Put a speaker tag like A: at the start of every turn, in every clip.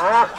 A: Hola,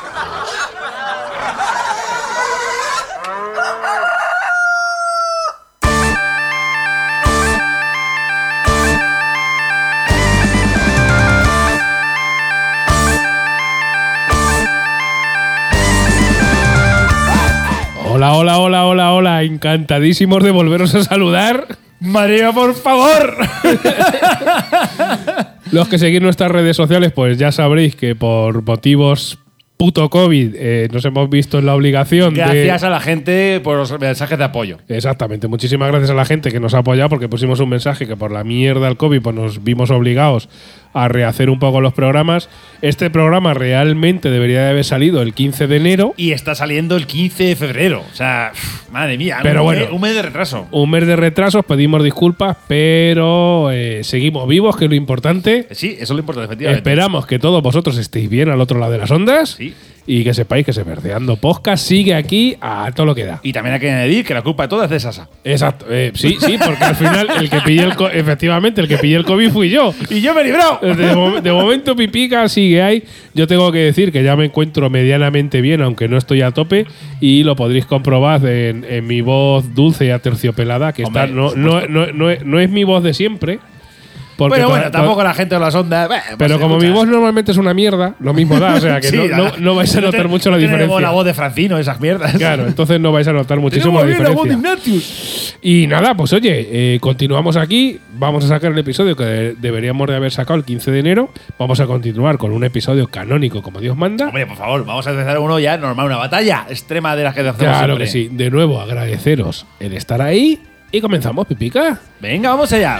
A: hola, hola, hola, hola. Encantadísimos de volveros a saludar.
B: María, por favor.
A: Los que seguís nuestras redes sociales, pues ya sabréis que por motivos puto COVID eh, nos hemos visto en la obligación de.
B: Gracias a la gente por los mensajes de apoyo.
A: Exactamente, muchísimas gracias a la gente que nos ha apoyado porque pusimos un mensaje que por la mierda del COVID pues nos vimos obligados a rehacer un poco los programas. Este programa realmente debería de haber salido el 15 de enero.
B: Y está saliendo el 15 de febrero. O sea, madre mía.
A: Pero
B: un,
A: bueno.
B: mes, un mes de retraso.
A: Un mes de retraso, os pedimos disculpas, pero eh, seguimos vivos, que es lo importante.
B: Sí, eso es lo importante, efectivamente.
A: Esperamos que todos vosotros estéis bien al otro lado de las ondas
B: Sí.
A: Y que sepáis que se Verdeando Podcast sigue aquí a todo lo que da.
B: Y también hay que añadir que la culpa de todo es de Sasa.
A: Exacto, eh, sí, sí, porque al final el que pillé el efectivamente el que pillé el COVID fui yo.
B: ¡Y yo me he librado!
A: De, mo- de momento Pipica sigue ahí. Yo tengo que decir que ya me encuentro medianamente bien, aunque no estoy a tope, y lo podréis comprobar en, en mi voz dulce y aterciopelada, que
B: Hombre,
A: está, no, no, no, no es mi voz de siempre. Porque
B: Pero bueno, tampoco la gente de las ondas. pues
A: Pero como mi voz normalmente es una mierda, lo mismo da, o sea que
B: Sí,
A: no,
B: da.
A: no- no vais a
B: No
A: notar mucho la diferencia.
B: la voz de Francino, esas mierdas.
A: Claro, entonces no vais a notar muchísimo la
B: Tenemos bien la voz de
A: diferencia.
B: Ignatius.
A: Y nada, pues oye, eh, continuamos aquí. Vamos a sacar el episodio que de- deberíamos de haber sacado el 15 de enero. Vamos a continuar con un episodio canónico como Dios manda.
B: Hombre, por favor, vamos a empezar uno ya normal, una batalla extrema de las que hacemos
A: Claro
B: siempre.
A: que sí. De nuevo, agradeceros el estar ahí. Y comenzamos, Pipica.
B: Venga, vamos allá.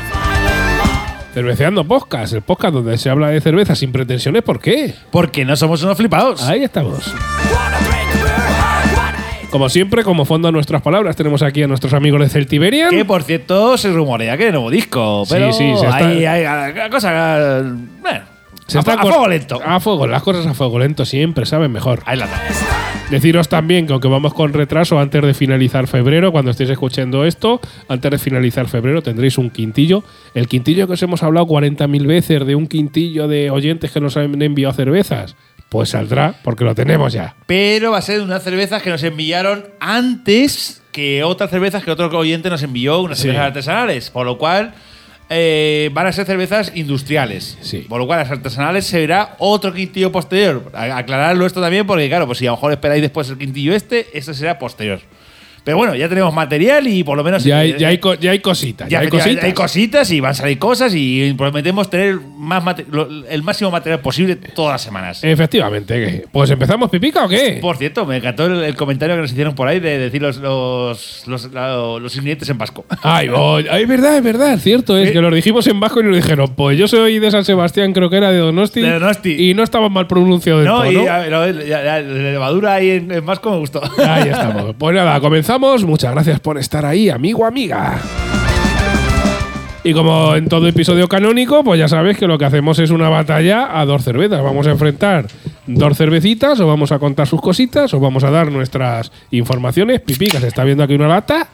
A: Cerveceando Podcast, el podcast donde se habla de cerveza sin pretensiones. ¿Por qué?
B: Porque no somos unos flipados.
A: Ahí estamos. Como siempre, como fondo a nuestras palabras, tenemos aquí a nuestros amigos de Celtiberian.
B: Que por cierto se rumorea que nuevo disco.
A: Sí,
B: Pero
A: sí, se está-
B: hay, hay, hay cosa. Bueno,
A: Se
B: a,
A: está
B: a
A: cor-
B: fuego lento.
A: A fuego, las cosas a fuego lento siempre saben mejor.
B: Ahí la.
A: Deciros también que aunque vamos con retraso antes de finalizar febrero, cuando estéis escuchando esto, antes de finalizar febrero tendréis un quintillo. El quintillo que os hemos hablado 40.000 veces de un quintillo de oyentes que nos han enviado cervezas, pues saldrá porque lo tenemos ya.
B: Pero va a ser de unas cervezas que nos enviaron antes que otras cervezas que otro oyente nos envió, unas
A: Sí.
B: cervezas artesanales. Por lo cual eh, van a ser cervezas industriales.
A: Sí.
B: Por lo cual las artesanales será otro quintillo posterior. A- Aclararlo esto también porque, claro, pues si a lo mejor esperáis después el quintillo este, este será posterior. Pero bueno, ya tenemos material y por lo menos.
A: Ya hay,
B: eh,
A: ya hay, co- ya hay cositas. Ya,
B: ya
A: hay cositas.
B: hay cositas y van a salir cosas y prometemos tener más mate- lo- el máximo material posible todas las semanas.
A: Efectivamente. Pues empezamos, Pipica, o qué?
B: Por cierto, me encantó el, el comentario que nos hicieron por ahí de decir los, los, los, la- los ingredientes en vasco.
A: Ay, oh, ay, es verdad, es verdad, es cierto. Es
B: Eh.
A: que lo dijimos en vasco y nos dijeron, pues yo soy de San Sebastián, creo que era de Donosti.
B: De Donosti.
A: Y no estaba mal pronunciado del
B: No,
A: todo,
B: y
A: ¿no?
B: lo- la levadura ahí en, en vasco me gustó.
A: Ahí estamos. Pues nada, Muchas gracias por estar ahí, amigo, amiga. Y como en todo episodio canónico, pues ya sabes que lo que hacemos es una batalla a dos cervezas. Vamos a enfrentar dos cervecitas, o vamos a contar sus cositas, o vamos a dar nuestras informaciones. Pipica se está viendo aquí una lata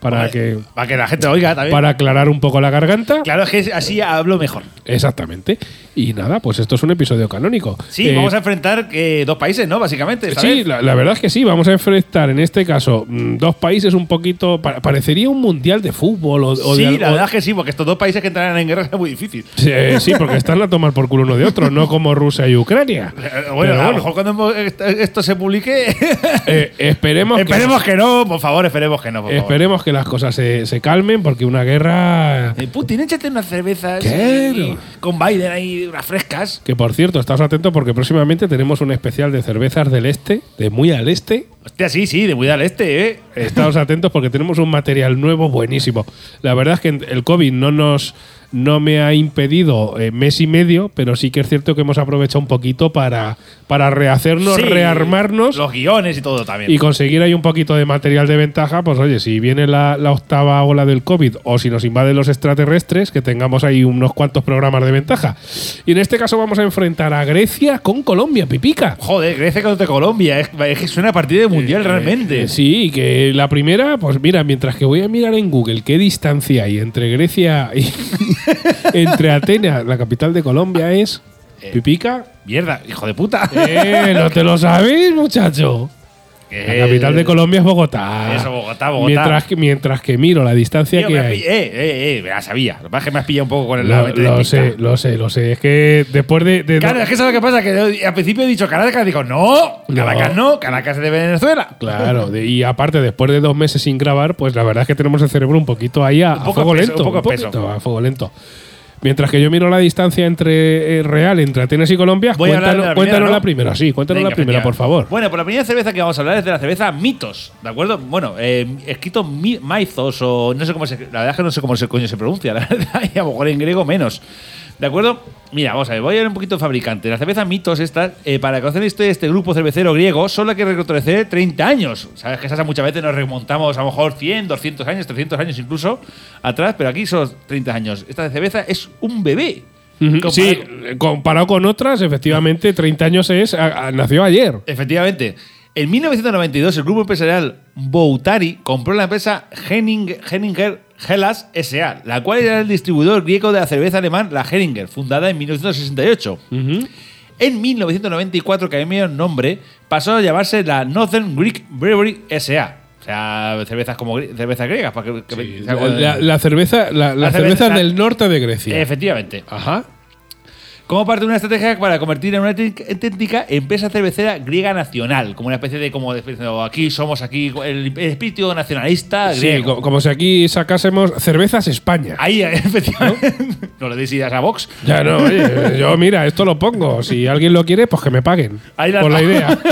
A: para que
B: Para que la gente oiga también.
A: para aclarar un poco la garganta.
B: Claro, es que así hablo mejor.
A: Exactamente. Y nada, pues esto es un episodio canónico.
B: Sí,
A: Eh,
B: vamos a enfrentar que dos países, ¿no? Básicamente. esta
A: Sí,
B: vez.
A: la, la verdad es que sí. Vamos a enfrentar en este caso mm, dos países un poquito. pa- parecería un mundial de fútbol o, o
B: sí,
A: de
B: la verdad es que sí, porque estos dos países que entrarán en guerra es muy difícil.
A: Sí, eh, sí, porque están a tomar por culo uno de otro, no como Rusia y Ucrania.
B: Eh,
A: Pero
B: Bueno, a lo
A: bueno,
B: mejor cuando esto- se publique.
A: eh, esperemos,
B: esperemos que no, por favor, esperemos que no. Por
A: que,
B: favor.
A: esperemos que las cosas se, se calmen, porque una guerra.
B: Eh, Putin, échate unas cervezas y- con Biden ahí, unas frescas.
A: Que por cierto, estás atentos porque próximamente tenemos un especial de cervezas del este, de muy al este.
B: Hostia, sí, sí, de muy al este, ¿eh?
A: Estamos atentos porque tenemos un material nuevo buenísimo. La verdad es que el COVID no nos no me ha impedido eh, mes y medio, pero sí que es cierto que hemos aprovechado un poquito para, para rehacernos,
B: Sí,
A: rearmarnos
B: Los guiones y todo también.
A: y conseguir ahí un poquito de material de ventaja. Pues oye, si viene la, la octava ola del COVID o si nos invaden los extraterrestres, que tengamos ahí unos cuantos programas de ventaja. Y en este caso vamos a enfrentar a Grecia con Colombia, Pipica.
B: Joder, Grecia contra Colombia. Es, es que es una partida de mundial realmente.
A: Eh, sí, que la primera, pues mira, mientras que voy a mirar en Google qué distancia hay entre Grecia y entre Atenas, la capital de Colombia, es
B: Eh,
A: ¿Pipica?
B: Mierda, hijo de puta.
A: Eh, ¿No te lo sabéis, muchacho? La capital de Colombia es Bogotá.
B: Eso, Bogotá, Bogotá.
A: Mientras que, mientras que miro la distancia
B: Tío,
A: que hay.
B: eh, eh, eh, me la sabía. Lo que que me has pillado un poco con el
A: Lo,
B: mente
A: lo sé, lo sé, lo sé. Es que después de. de-
B: Claro, es que ¿sabes lo que pasa? Que al principio he dicho Caracas, digo, no. Caracas no, Caracas es de Venezuela.
A: Claro, y aparte, después de dos meses sin grabar, pues la verdad es que tenemos el cerebro un poquito ahí a,
B: Un
A: a
B: poco
A: fuego
B: espeso,
A: lento.
B: un poco
A: poquito
B: espeso.
A: a fuego lento. Mientras que yo miro la distancia entre eh, real entre Atenas y Colombia,
B: Voy a hablar
A: cuéntanos,
B: la
A: cuéntanos
B: primera, ¿no?
A: la primera, sí, cuéntanos
B: Venga,
A: la primera,
B: efectivamente.
A: por favor.
B: Bueno, pues la primera cerveza que vamos a hablar es de la cerveza Mitos, ¿de acuerdo? Bueno, eh, escrito mi- Maizos o no sé cómo se. La verdad es que no sé cómo se, coño se pronuncia, la verdad, y a lo mejor en griego menos. ¿De acuerdo? Mira, vamos a ver, voy a ver un poquito fabricante. La cerveza Mitos, esta, eh, para conocer de este grupo cervecero griego, solo hay que retroceder 30 años. Sabes que esas muchas veces nos remontamos a lo mejor 100, 200 años, 300 años incluso atrás, pero aquí son 30 años. Esta cerveza es un bebé. Comparado-
A: Sí, comparado con otras, efectivamente, 30 años es. a- a- nació ayer.
B: Efectivamente. En 1992, el grupo empresarial Boutari compró la empresa Henning- Henninger Hellas S.A., la cual era el distribuidor griego de la cerveza alemán, la Henninger, fundada en 1968. En 1994, que cambió el nombre, pasó a llamarse la Northern Greek Brewery S.A. O sea, cervezas como cervezas griegas. Para que,
A: Sí, la, la cerveza, la, la
B: La
A: cerveza
B: cerveza-
A: del norte de Grecia.
B: Efectivamente.
A: Ajá.
B: Como parte de una estrategia para convertir en una auténtica- empresa cervecera griega nacional, como una especie de como de- aquí somos aquí el, espíritu nacionalista
A: Sí,
B: griego.
A: co- como si aquí sacásemos cervezas España.
B: Ahí, efectivamente. ¿No, le deis ideas a Vox?
A: Ya no, oye, yo mira, esto lo pongo. Si alguien lo quiere, pues que me paguen.
B: Ahí la-
A: por la idea.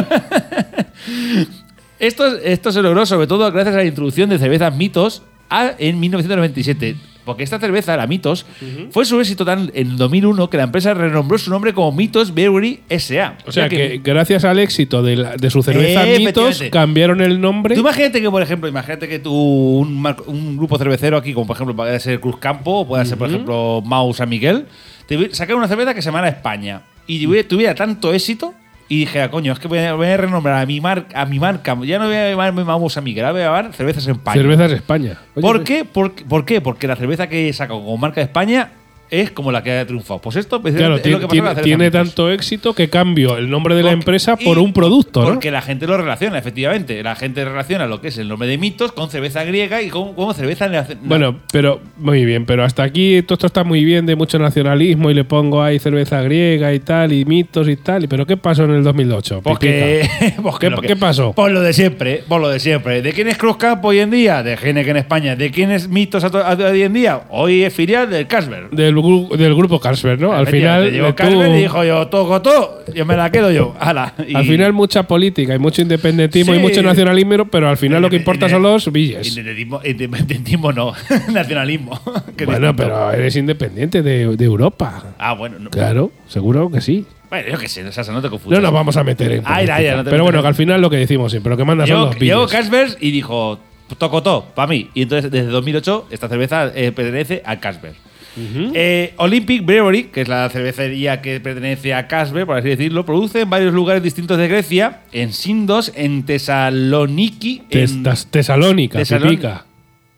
B: Esto, esto se logró sobre todo gracias a la introducción de cervezas mitos a- en 1997. Porque esta cerveza, la Mitos, fue su éxito tan en 2001 que la empresa renombró su nombre como Mitos Brewery S.A.
A: O sea que gracias al éxito de, la- de su cerveza Mitos,
B: Efectivamente.
A: cambiaron el nombre.
B: Tú imagínate que, por ejemplo, imagínate que tú, un, grupo cervecero aquí, como por ejemplo puede ser Cruz Campo, o puede ser, por ejemplo, Mau San Miguel, te hubiera- sacara una cerveza que se llama España y tuviera tanto éxito y dijera, coño, es que voy a, voy a renombrar a mi, mar- a mi marca, ya no voy a llamarme Mau San Miguel, ahora voy a llamar Cervezas España.
A: Cervezas España. Oye,
B: ¿Por
A: pues-
B: qué? ¿Por, por qué? Porque la cerveza que saca como marca de España es como la que ha triunfado. Pues esto
A: Claro,
B: es
A: tiene,
B: lo que
A: tiene- tanto éxito que cambio el nombre de la
B: Porque-
A: empresa por un producto, ¿no?
B: Porque la gente lo relaciona, efectivamente. La gente relaciona lo que es el nombre de mitos con cerveza griega y con, con cerveza nacional.
A: Bueno, pero muy bien, pero hasta aquí todo esto está muy bien de mucho nacionalismo y le pongo ahí cerveza griega y tal y mitos y tal. y ¿Pero qué pasó en el 2008?
B: Pues
A: Pipica?
B: que- pues que
A: ¿Qué-
B: que-
A: qué pasó?
B: Pues lo de siempre, por lo de siempre. ¿De quién es Cruz Campo hoy en día? De Heineken en España. ¿De quién es Mitos hoy en día? Hoy es filial del.
A: Del, del grupo Carlsberg, ¿no? Al final,
B: Llegó
A: le
B: Carlsberg y dijo yo, toco todo, yo me la quedo yo. Ala. Y-
A: al final mucha política y mucho independentismo
B: Sí.
A: y mucho nacionalismo, pero al final lo que importa son los billes.
B: Independentismo, independentismo no, nacionalismo.
A: Bueno,
B: distinto.
A: pero eres independiente de, de Europa.
B: Ah, bueno. No,
A: Claro, seguro que sí.
B: bueno, yo qué sé, Sasa, no te confundas.
A: No nos vamos a meter en
B: Ay,
A: política.
B: ay, ay, no te
A: Pero bueno, que al final lo que decimos siempre, lo que manda son
B: Llegó,
A: los
B: llegó
A: billes.
B: Carlsberg y dijo, toco todo, para mí. Y entonces, desde 2008, esta cerveza eh, pertenece a Carlsberg. Eh, Olympic Brewery, que es la cervecería que pertenece a Carlsberg, por así decirlo, produce en varios lugares distintos de Grecia, en Sindos, en Tesaloniki, en...
A: Tesalónica,
B: Tesalón-.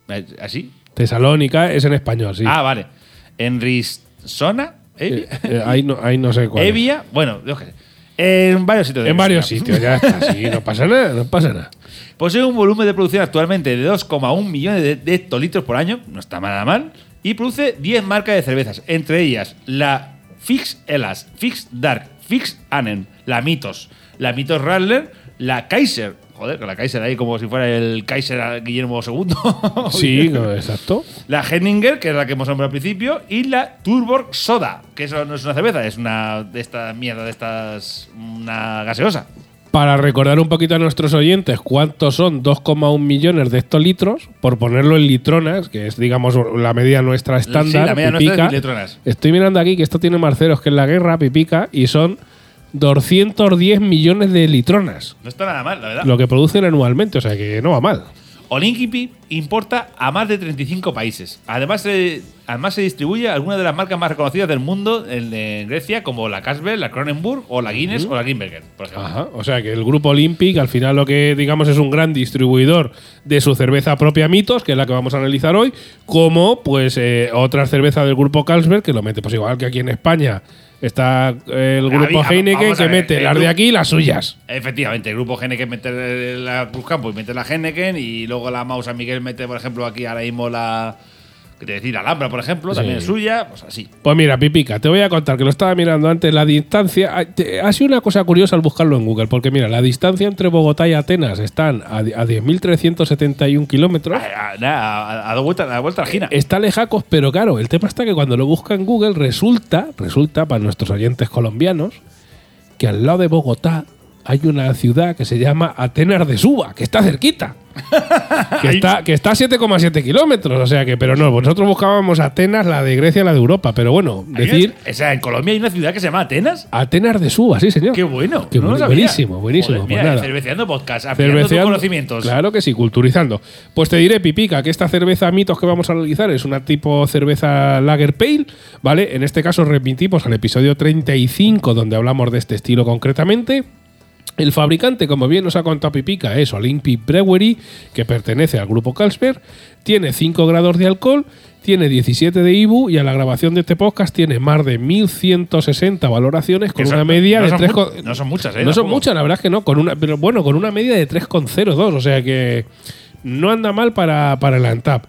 B: Eh, ¿Así?
A: Tesalónica es en español, sí.
B: Ah, vale. En Rissona,
A: Eh,
B: Evia,
A: eh, ahí, no, ahí no sé cuál. es.
B: Evia, bueno, yo qué sé. En varios sitios.
A: En varios sitios, ya está. Sí, no pasa nada, no pasa nada.
B: Posee un volumen de producción actualmente de 2,1 millones de, de hectolitros por año, no está nada mal, y produce 10 marcas de cervezas, entre ellas la Fix Elas, Fix Dark, Fix Anen, la Mitos, la Mitos Radler, la Kaiser, joder, con la Kaiser ahí como si fuera el Kaiser Guillermo II,
A: Sí, no, exacto.
B: la Henninger, que es la que hemos nombrado al principio, y la Turborg Soda, que eso no es una cerveza, es una de esta mierda, de estas, una gaseosa.
A: Para recordar un poquito a nuestros oyentes cuántos son 2,1 millones de hectolitros, por ponerlo en litronas, que es, digamos, la medida nuestra estándar.
B: Sí, la media nuestra es
A: pipica.
B: mil litronas.
A: Estoy mirando aquí que esto tiene marceros, que es la guerra, pipica, y son 210 millones de litronas,
B: No está nada mal, la verdad.
A: lo que producen anualmente, o sea que no va mal.
B: Olinkipi importa a más de 35 países. Además, se- además se distribuye a algunas de las marcas más reconocidas del mundo en, en Grecia, como la Carlsberg, la Kronenburg, o la Guinness, o la Grimbergen, por ejemplo.
A: Ajá, o sea que el grupo Olympic al final lo que digamos es un gran distribuidor de su cerveza propia Mitos, que es la que vamos a analizar hoy, como pues eh, otras cervezas del grupo Carlsberg, que lo mete pues igual que aquí en España Está eh, el grupo
B: Había-
A: Heineken
B: vamos a
A: que
B: ver,
A: mete
B: el
A: las de
B: grupo-
A: aquí y las suyas.
B: Efectivamente, el grupo Heineken mete la Cruz Campo y mete la Heineken y luego la Mau San Miguel mete, por ejemplo, aquí ahora mismo la. ¿Qué te decir? La Alhambra, por ejemplo,
A: Sí.
B: también es suya, pues así.
A: Pues mira, Pipica, te voy a contar que lo estaba mirando antes, la distancia. ah, Ha sido una cosa curiosa al buscarlo en Google, porque mira, la distancia entre Bogotá y Atenas están a, di- a 10.371 kilómetros.
B: A, a- a- a dar vuelta, a dar vuelta a la gina.
A: Está lejacos, pero claro, el tema está que cuando lo busca en Google resulta, resulta para nuestros oyentes colombianos, que al lado de Bogotá hay una ciudad que se llama Atenas de Suba, que está cerquita. que, está, que está a 7,7 kilómetros, o sea que, pero no, nosotros buscábamos Atenas, la de Grecia, la de Europa, pero bueno, decir
B: una- o sea, en Colombia hay una ciudad que se llama Atenas.
A: Atenas de Suba, sí señor.
B: Qué bueno.
A: Qué
B: no lo
A: bu-
B: sabía.
A: buenísimo, buenísimo,
B: Joder,
A: pues
B: mira, cerveceando podcast,
A: Cerveceando-
B: conocimientos.
A: Claro que sí, culturizando. Pues te diré, Pipica, que esta cerveza mitos que vamos a analizar es una tipo cerveza Lager Pale, ¿vale? En este caso remitimos al episodio 35, donde hablamos de este estilo concretamente. El fabricante, como bien nos ha contado Pipica, es Olympic Brewery, que pertenece al grupo Carlsberg. Tiene 5 grados de alcohol, tiene 17 de IBU y a la grabación de este podcast tiene más de 1160 valoraciones con
B: son-
A: una media
B: no
A: de
B: son
A: 3.
B: mu- no son muchas, ¿eh?
A: No son muchas, la verdad es que no, con una, pero bueno, con una media de 3,02, o sea que no anda mal para, para el ANTAP.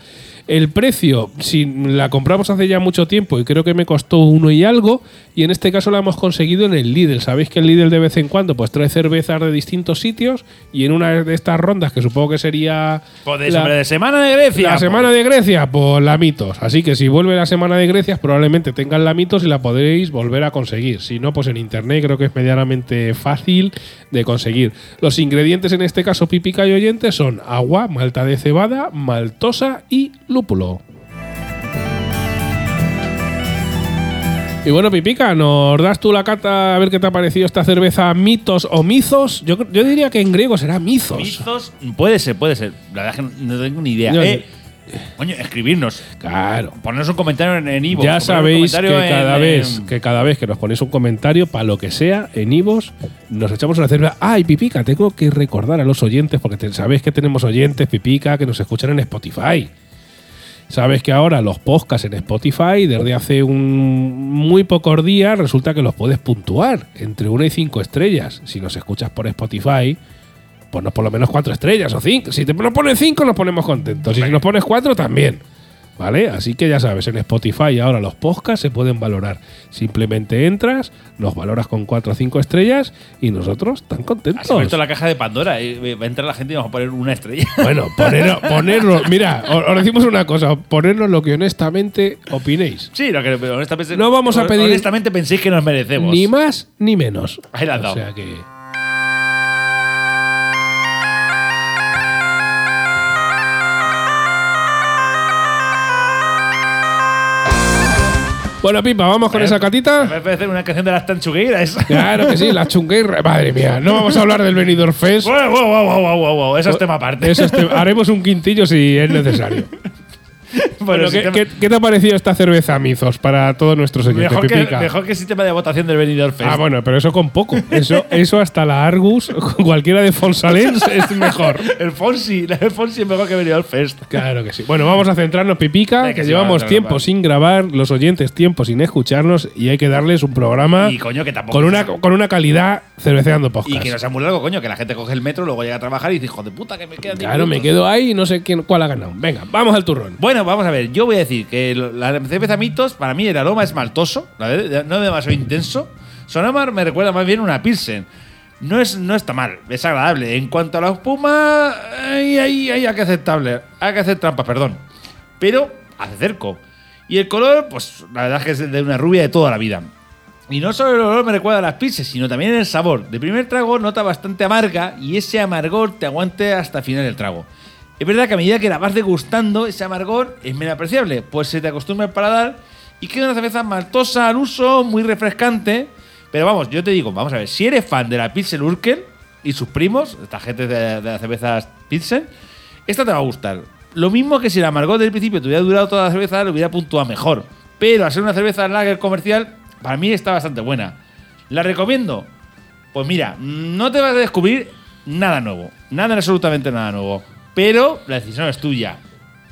A: El precio, si la compramos hace ya mucho tiempo y creo que me costó uno y algo, y en este caso la hemos conseguido en el Lidl. Sabéis que el Lidl de vez en cuando pues trae cervezas de distintos sitios y en una de estas rondas, que supongo que sería
B: Joder,
A: la-
B: de Semana de Grecia.
A: la
B: pues.
A: semana de Grecia, pues la mitos. Así que si vuelve la semana de Grecia, probablemente tengan la mitos y la podréis volver a conseguir. Si no, pues en internet creo que es medianamente fácil de conseguir. Los ingredientes en este caso, pipica y oyentes, son agua, malta de cebada, maltosa y lúpulo. Y bueno, Pipica, ¿nos das tú la cata a ver qué te ha parecido esta cerveza mitos o mizos? Yo, yo diría que en griego será mizos.
B: Mizos, puede ser, puede ser. La verdad es que no tengo ni idea.
A: Yo-
B: Eh, coño, escribirnos.
A: Claro.
B: Ponernos un comentario en, iVoox,
A: Ya sabéis que cada,
B: en-
A: vez,
B: en-
A: que cada vez que nos ponéis un comentario, para lo que sea, en Ivos, nos echamos una cerveza. ¡Ay, Pipica! Tengo que recordar a los oyentes, porque sabéis que tenemos oyentes, Pipica, que nos escuchan en Spotify. Sabes que ahora los podcasts en Spotify, desde hace un muy pocos días, resulta que los puedes puntuar entre una y cinco estrellas. Si nos escuchas por Spotify, ponnos por lo menos cuatro estrellas o cinco. Si te nos pones cinco, nos ponemos contentos. Y si nos pones cuatro, también. ¿Vale? Así que ya sabes, en Spotify ahora los podcasts se pueden valorar. Simplemente entras, nos valoras con cuatro o cinco estrellas y nosotros tan
B: Has
A: contentos.
B: abierto la caja de Pandora. eh, Va a entrar la gente y vamos a poner una estrella.
A: Bueno, ponernos, ponernos- mira, os, os decimos una cosa, ponernos lo que honestamente opinéis.
B: Sí, lo que honestamente.
A: No vamos a pedir-
B: Honestamente penséis que nos merecemos.
A: Ni más ni menos.
B: Ahí la has
A: O sea que. Bueno, Pipa, vamos con esa catita.
B: Me parece una canción de las tanchugueiras.
A: Claro que sí, la chungueira. Madre mía, no vamos a hablar del Benidorm Fest.
B: Wow, wow, wow, wow, wow, wow. Eso es tema aparte.
A: Eso es te- haremos un quintillo si es necesario. Bueno, ¿qué,
B: te-
A: qué- qué te ha parecido esta cerveza Mizos para todos nuestros oyentes?
B: mejor, que, mejor que sistema de votación del Benidorm Fest.
A: Ah, bueno, pero eso con poco. Eso, eso hasta la Argus, cualquiera de Fonsalens es mejor.
B: El Fonsi, el Fonsi es mejor que Benidorm Fest.
A: Claro que sí. Bueno, vamos a centrarnos, Pipica, que llevamos tiempo sin grabar, los oyentes tiempo sin escucharnos y hay que darles un programa
B: Y coño, que tampoco.
A: con una, con una calidad cerveceando podcast.
B: Y que no sea muy largo, coño, que la gente coge el metro, luego llega a trabajar y dice, hijo de puta, que me quedan diez
A: Claro, me
B: minutos".
A: quedo ahí y no sé quién, cuál ha ganado. Venga, vamos al turrón.
B: Bueno, vamos a ver. Yo voy a decir que la cerveza Mitos, para mí el aroma es maltoso, no es demasiado intenso. Sonamar me recuerda más bien una Pilsen. No, es, no está mal, es agradable. En cuanto a la espuma, ahí, ahí hay que aceptable. Hay que hacer trampas, perdón. Pero hace cerco. Y el color, pues la verdad es que es de una rubia de toda la vida. Y no solo el olor me recuerda a las Pilsen, sino también el sabor. De primer trago nota bastante amarga y ese amargor te aguante hasta final del trago. Es verdad que a medida que la vas degustando, ese amargor es menos apreciable, pues se te acostumbra el paladar y queda una cerveza maltosa al uso, muy refrescante. Pero vamos, yo te digo, vamos a ver, si eres fan de la Pilsen Urkel y sus primos, esta gente de, de las cervezas Pilsen, esta te va a gustar. Lo mismo que si el amargor del principio te hubiera durado toda la cerveza, lo hubiera puntuado mejor. Pero al ser una cerveza lager comercial, para mí está bastante buena. ¿La recomiendo? Pues mira, no te vas a descubrir nada nuevo. Nada, absolutamente nada nuevo. Pero la decisión es tuya.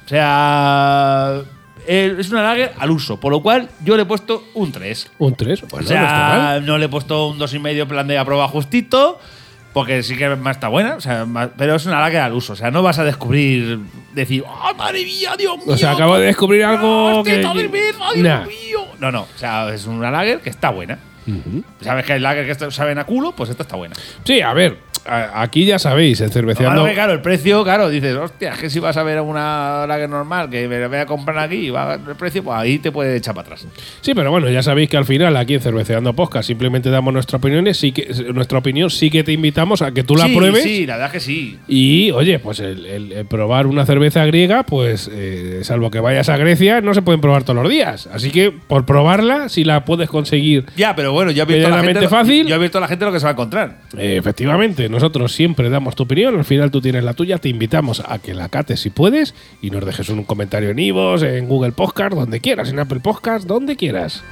B: O sea, eh, es una lager al uso, por lo cual yo le he puesto un 3.
A: Un 3.
B: O
A: Bueno, no está mal.
B: sea, no le he puesto un 2,5 plan de aprueba justito, porque sí que más está buena, o sea, más- pero es una lager al uso. O sea, no vas a descubrir, decir, ¡oh, madre mía, Dios mío!
A: O sea, acabo de descubrir algo
B: ¡Hostia,
A: que-
B: está cerveza, Dios
A: Nah.
B: mío! No, no, o sea, es una lager que está buena. ¿Sabes que hay lager que saben a culo? Pues esta está buena.
A: Sí, a ver, aquí ya sabéis, en cerveceando.
B: Claro, el precio, claro, dices, hostia, es que si vas a ver una lager normal que me la voy a comprar aquí y va el precio, pues ahí te puede echar para atrás.
A: Sí, pero bueno, ya sabéis que al final aquí en Cerveceando Podcast simplemente damos nuestras opiniones, sí que nuestra opinión sí que te invitamos a que tú la
B: sí,
A: pruebes.
B: Sí, la verdad es que sí.
A: Y oye, pues el, el- el probar una cerveza griega, pues eh, salvo que vayas a Grecia, no se pueden probar todos los días. Así que por probarla, si la puedes conseguir
B: Ya, pero bueno, yo he visto a la gente,
A: fácil.
B: Yo he visto a la gente lo que se va a encontrar.
A: Eh, efectivamente, nosotros siempre damos tu opinión, al final tú tienes la tuya, te invitamos a que la cates si puedes y nos dejes un comentario en Ivos, en Google Podcast, donde quieras, en Apple Podcast, donde quieras.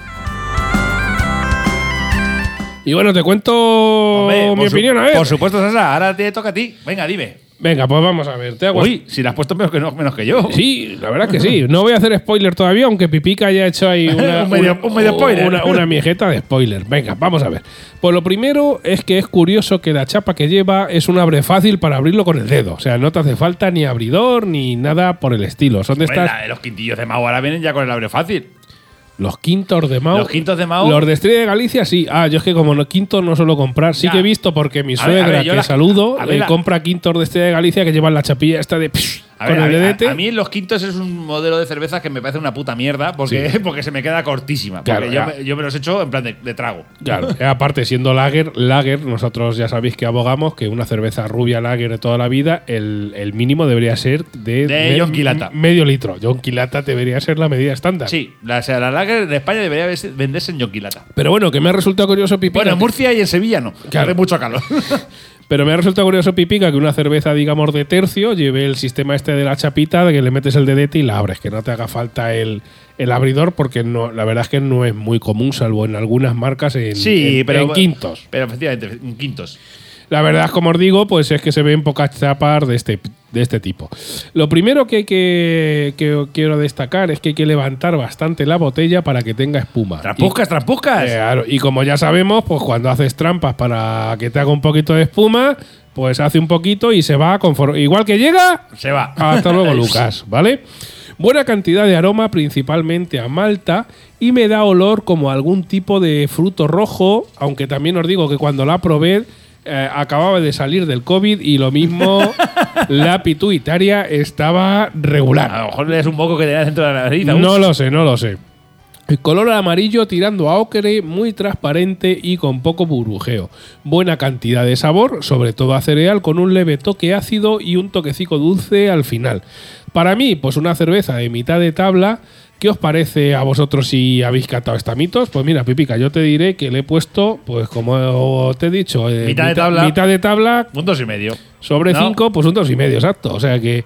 A: Y bueno, te cuento
B: Hombre,
A: mi opinión, a ver.
B: Por supuesto, Sasa, ahora te toca a ti. Venga, dime.
A: Venga, pues vamos a ver. Te hago
B: Uy, si la has puesto menos que, no- menos que yo.
A: Sí, la verdad que sí. No voy a hacer spoiler todavía, aunque Pipica haya hecho ahí una,
B: Un medio-
A: una-
B: un medio spoiler.
A: Una, una mijeta de spoiler. Venga, vamos a ver. Pues lo primero es que es curioso que la chapa que lleva es un abre fácil para abrirlo con el dedo. O sea, no te hace falta ni abridor ni nada por el estilo. Son de
B: Hombre,
A: estas.
B: la de los quintillos de Mau ahora vienen ya con el abre fácil.
A: Los quintos de Mao.
B: Los quintos de Mao.
A: Los de Estrella de Galicia, sí. Ah, yo es que como no quintos no suelo comprar. Sí
B: Ya.
A: que he visto porque mi
B: A ver, a
A: suegra,
B: ver,
A: que
B: la-
A: saludo, eh,
B: la-
A: compra quintos de Estrella de Galicia que llevan la chapilla esta de.
B: A ver,
A: con
B: a, mí los quintos es un modelo de cerveza que me parece una puta mierda porque, porque se me queda cortísima.
A: Claro,
B: Porque yo, me, yo me los echo en plan de, de trago.
A: Claro, aparte siendo lager, lager, nosotros ya sabéis que abogamos que una cerveza rubia lager de toda la vida, el, el mínimo debería ser de,
B: De Lata.
A: medio litro. Yonki Lata debería ser la medida estándar.
B: Sí, la, o sea, la lager en España debería venderse en yonquilata.
A: Pero bueno, que me ha resultado curioso, Pipica.
B: Bueno, en Murcia y en Sevilla no.
A: Claro.
B: Hace mucho calor.
A: pero me ha resultado curioso, Pipica, que una cerveza, digamos, de tercio lleve el sistema este de la chapita, de que le metes el dedete y la abres, que no te haga falta el, el abridor, porque no, la verdad es que no es muy común, salvo en algunas marcas en,
B: sí,
A: en-
B: pero.
A: en quintos.
B: Pero efectivamente, en quintos.
A: La verdad, como os digo, pues es que se ven pocas chapas de este, de este tipo. Lo primero que, hay que, que quiero destacar es que hay que levantar bastante la botella para que tenga espuma.
B: Trampuscas.
A: eh, claro, y como ya sabemos, pues cuando haces trampas para que te haga un poquito de espuma, pues hace un poquito y se va conforme. Igual que llega,
B: Se va.
A: hasta luego, Lucas, ¿vale? Buena cantidad de aroma, principalmente a malta, y me da olor como a algún tipo de fruto rojo, aunque también os digo que cuando la probé eh, acababa de salir del COVID y lo mismo la pituitaria estaba
B: A
A: regular.
B: lo mejor le das un poco que te da dentro de la nariz. aún.
A: No lo sé, no lo sé. El color amarillo tirando a ocre, muy transparente y con poco burbujeo. Buena cantidad de sabor, sobre todo a cereal, con un leve toque ácido y un toquecico dulce al final. Para mí, pues una cerveza de mitad de tabla. ¿Qué os parece a vosotros si habéis catado esta mitos? Pues mira, Pipica, yo te diré que le he puesto, pues como te he dicho, eh,
B: Mitad de tabla.
A: mitad de tabla
B: Un dos y medio.
A: sobre
B: No.
A: 5, pues un dos y medio, exacto. O sea que.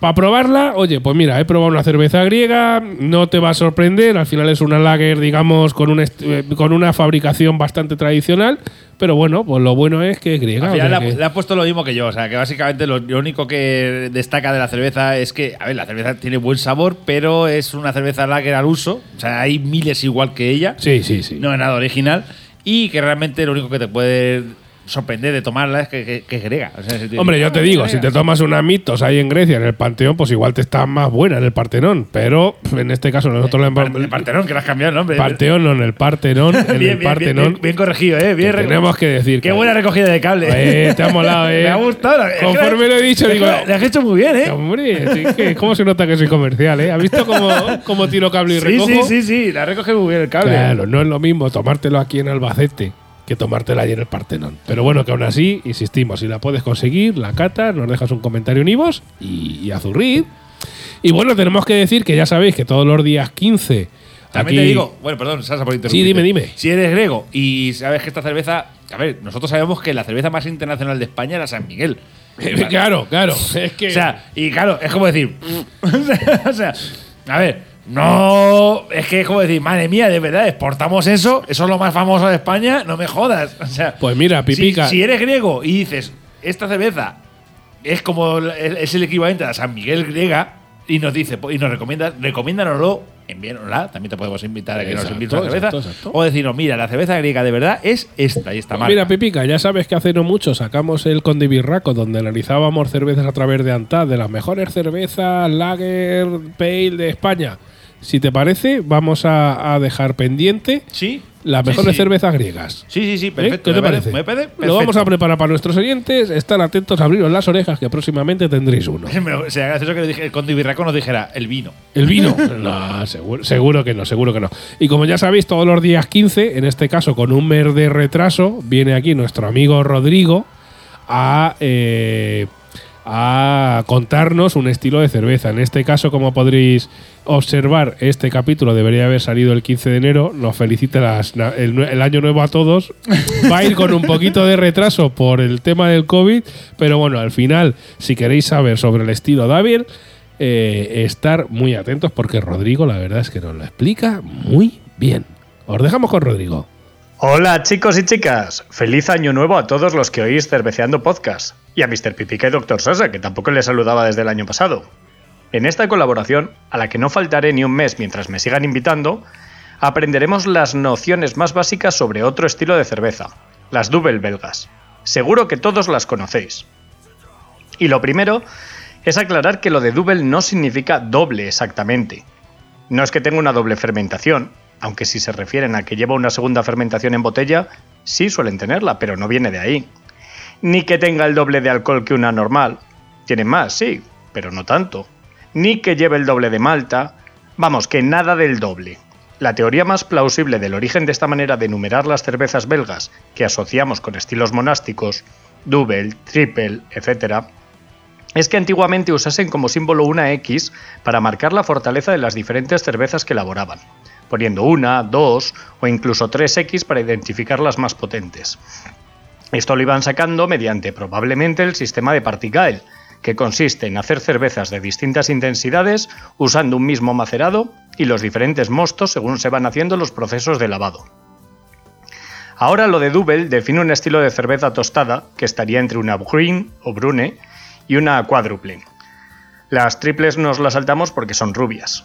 A: para probarla, oye, pues mira, he probado una cerveza griega, no te va a sorprender, al final es una lager, digamos, con, un eh, con una fabricación bastante tradicional, pero bueno, pues lo bueno es que es griega.
B: Al
A: o
B: final
A: sea
B: le, ha-
A: que-
B: le ha puesto lo mismo que yo. O sea, que básicamente lo, lo único que destaca de la cerveza es que, a ver, la cerveza tiene buen sabor, pero es una cerveza lager al uso. O sea, hay miles igual que ella.
A: Sí, sí, sí.
B: No es nada original. Y que realmente lo único que te puede sorprender de tomarla es que, que- que es griega. O sea, si te-
A: Hombre, yo te
B: "Ah,
A: digo, si te
B: griega".
A: tomas una mitos ahí en Grecia, en el Panteón, pues igual te está más buena en el Partenón. Pero en este caso nosotros le
B: Par- El Partenón, que le has cambiado el nombre.
A: Parteón, no, en el Partenón. En
B: bien,
A: el
B: bien, bien,
A: Partenón.
B: bien, bien corregido, ¿eh? Bien
A: tenemos que decir
B: Qué buena recogida de cable.
A: Eh, te ha molado, eh.
B: Me ha gustado.
A: Conforme lo he dicho, digo.
B: Le has hecho muy bien, ¿eh?
A: Hombre, sí ¿cómo se nota que soy comercial, eh? ¿Has visto cómo, cómo tiro cable y
B: Sí,
A: recojo?
B: sí, sí, sí. La recoge muy bien el cable.
A: Claro, no es lo mismo tomártelo aquí en Albacete que tomártela allí en el Partenón. Pero bueno, que aún así, insistimos, si la puedes conseguir, la catas, nos dejas un comentario en Ivos y, y a zurrir. Y bueno, tenemos que decir que ya sabéis que todos los días 15.
B: También
A: aquí-
B: te digo, bueno, perdón, Sasa, por interrumpir.
A: Sí, dime, dime.
B: Si eres griego y sabes que esta cerveza. A ver, nosotros sabemos que la cerveza más internacional de España era San Miguel.
A: claro, claro. Es que.
B: O sea, y claro, es como decir. o sea, a ver, no. Es que es como decir, madre mía, de verdad, exportamos eso, eso es lo más famoso de España, no me jodas. O sea,
A: Pues mira, Pipica.
B: Si, eres griego y dices, esta cerveza es como el- es el equivalente a la San Miguel griega, y nos dice, y nos recomienda, recomiéndanoslo, envíanosla, también te podemos invitar a que nos envíes la cerveza.
A: exacto, exacto.
B: O decirnos, mira, la cerveza griega de verdad es esta y esta marca.
A: Mira, Pipica, ya sabes que hace no mucho sacamos el Conde Birraco, donde analizábamos cervezas a través de Antad, de las mejores cervezas Lager Pale de España. Si te parece, vamos a, a dejar pendiente
B: sí.
A: las mejores
B: sí.
A: cervezas griegas.
B: Sí, sí, sí,
A: ¿Eh?
B: perfecto.
A: ¿Qué te parece?
B: Me parece
A: Lo vamos a preparar para nuestros oyentes. Están atentos a abriros las orejas, que próximamente tendréis uno.
B: Me- Sería gracioso que le dije, el conde nos dijera el vino.
A: ¿El vino? No, seguro, seguro que no, seguro que no. Y como ya sabéis, todos los días 15, en este caso con un mes de retraso, viene aquí nuestro amigo Rodrigo a, eh, a contarnos un estilo de cerveza. En este caso, como podréis observar, este capítulo debería haber salido el 15 de enero. Nos felicita las- el, nue- el año nuevo a todos. Va a ir con un poquito de retraso por el tema del COVID, pero bueno, al final, si queréis saber sobre el estilo David, eh, estar muy atentos porque Rodrigo, la verdad es que nos lo explica muy bien. Os dejamos con Rodrigo.
C: Hola chicos y chicas, feliz año nuevo a todos los que oís Cerveceando Podcast y a Mr. Pipica y Dr. Sosa, que tampoco les saludaba desde el año pasado. En esta colaboración, a la que no faltaré ni un mes mientras me sigan invitando, aprenderemos las nociones más básicas sobre otro estilo de cerveza, las Double belgas. Seguro que todos las conocéis. Y lo primero es aclarar que lo de double no significa doble exactamente. No es que tenga una doble fermentación, aunque si se refieren a que lleva una segunda fermentación en botella, sí suelen tenerla, pero no viene de ahí. Ni que tenga el doble de alcohol que una normal. Tienen más, sí, pero no tanto. Ni que lleve el doble de malta. Vamos, que nada del doble. La teoría más plausible del origen de esta manera de enumerar las cervezas belgas que asociamos con estilos monásticos, double, triple, etc., es que antiguamente usasen como símbolo una X para marcar la fortaleza de las diferentes cervezas que elaboraban, poniendo una, dos o incluso tres X para identificar las más potentes. Esto lo iban sacando mediante probablemente el sistema de Partigael, que consiste en hacer cervezas de distintas intensidades usando un mismo macerado y los diferentes mostos según se van haciendo los procesos de lavado. Ahora lo de Double define un estilo de cerveza tostada que estaría entre una Green o Brune y una cuádruple. Las triples nos las saltamos porque son rubias.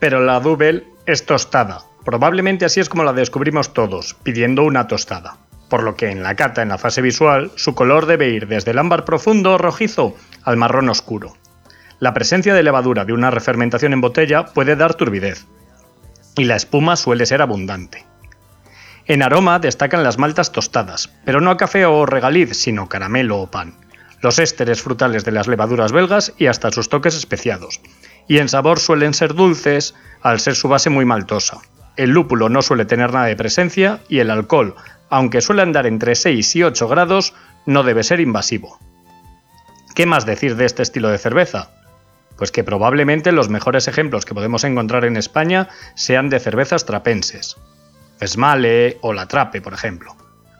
C: Pero la Double es tostada. Probablemente así es como la descubrimos todos, pidiendo una tostada. Por lo que en la cata, en la fase visual, su color debe ir desde el ámbar profundo o rojizo al marrón oscuro. La presencia de levadura de una refermentación en botella puede dar turbidez. Y la espuma suele ser abundante. En aroma destacan las maltas tostadas, pero no a café o regaliz, sino caramelo o pan los ésteres frutales de las levaduras belgas y hasta sus toques especiados. Y en sabor suelen ser dulces, al ser su base muy maltosa. El lúpulo no suele tener nada de presencia y el alcohol, aunque suele andar entre 6 y 8 grados, no debe ser invasivo. ¿Qué más decir de este estilo de cerveza? Pues que probablemente los mejores ejemplos que podemos encontrar en España sean de cervezas trapenses. Esmale o La Trape, por ejemplo.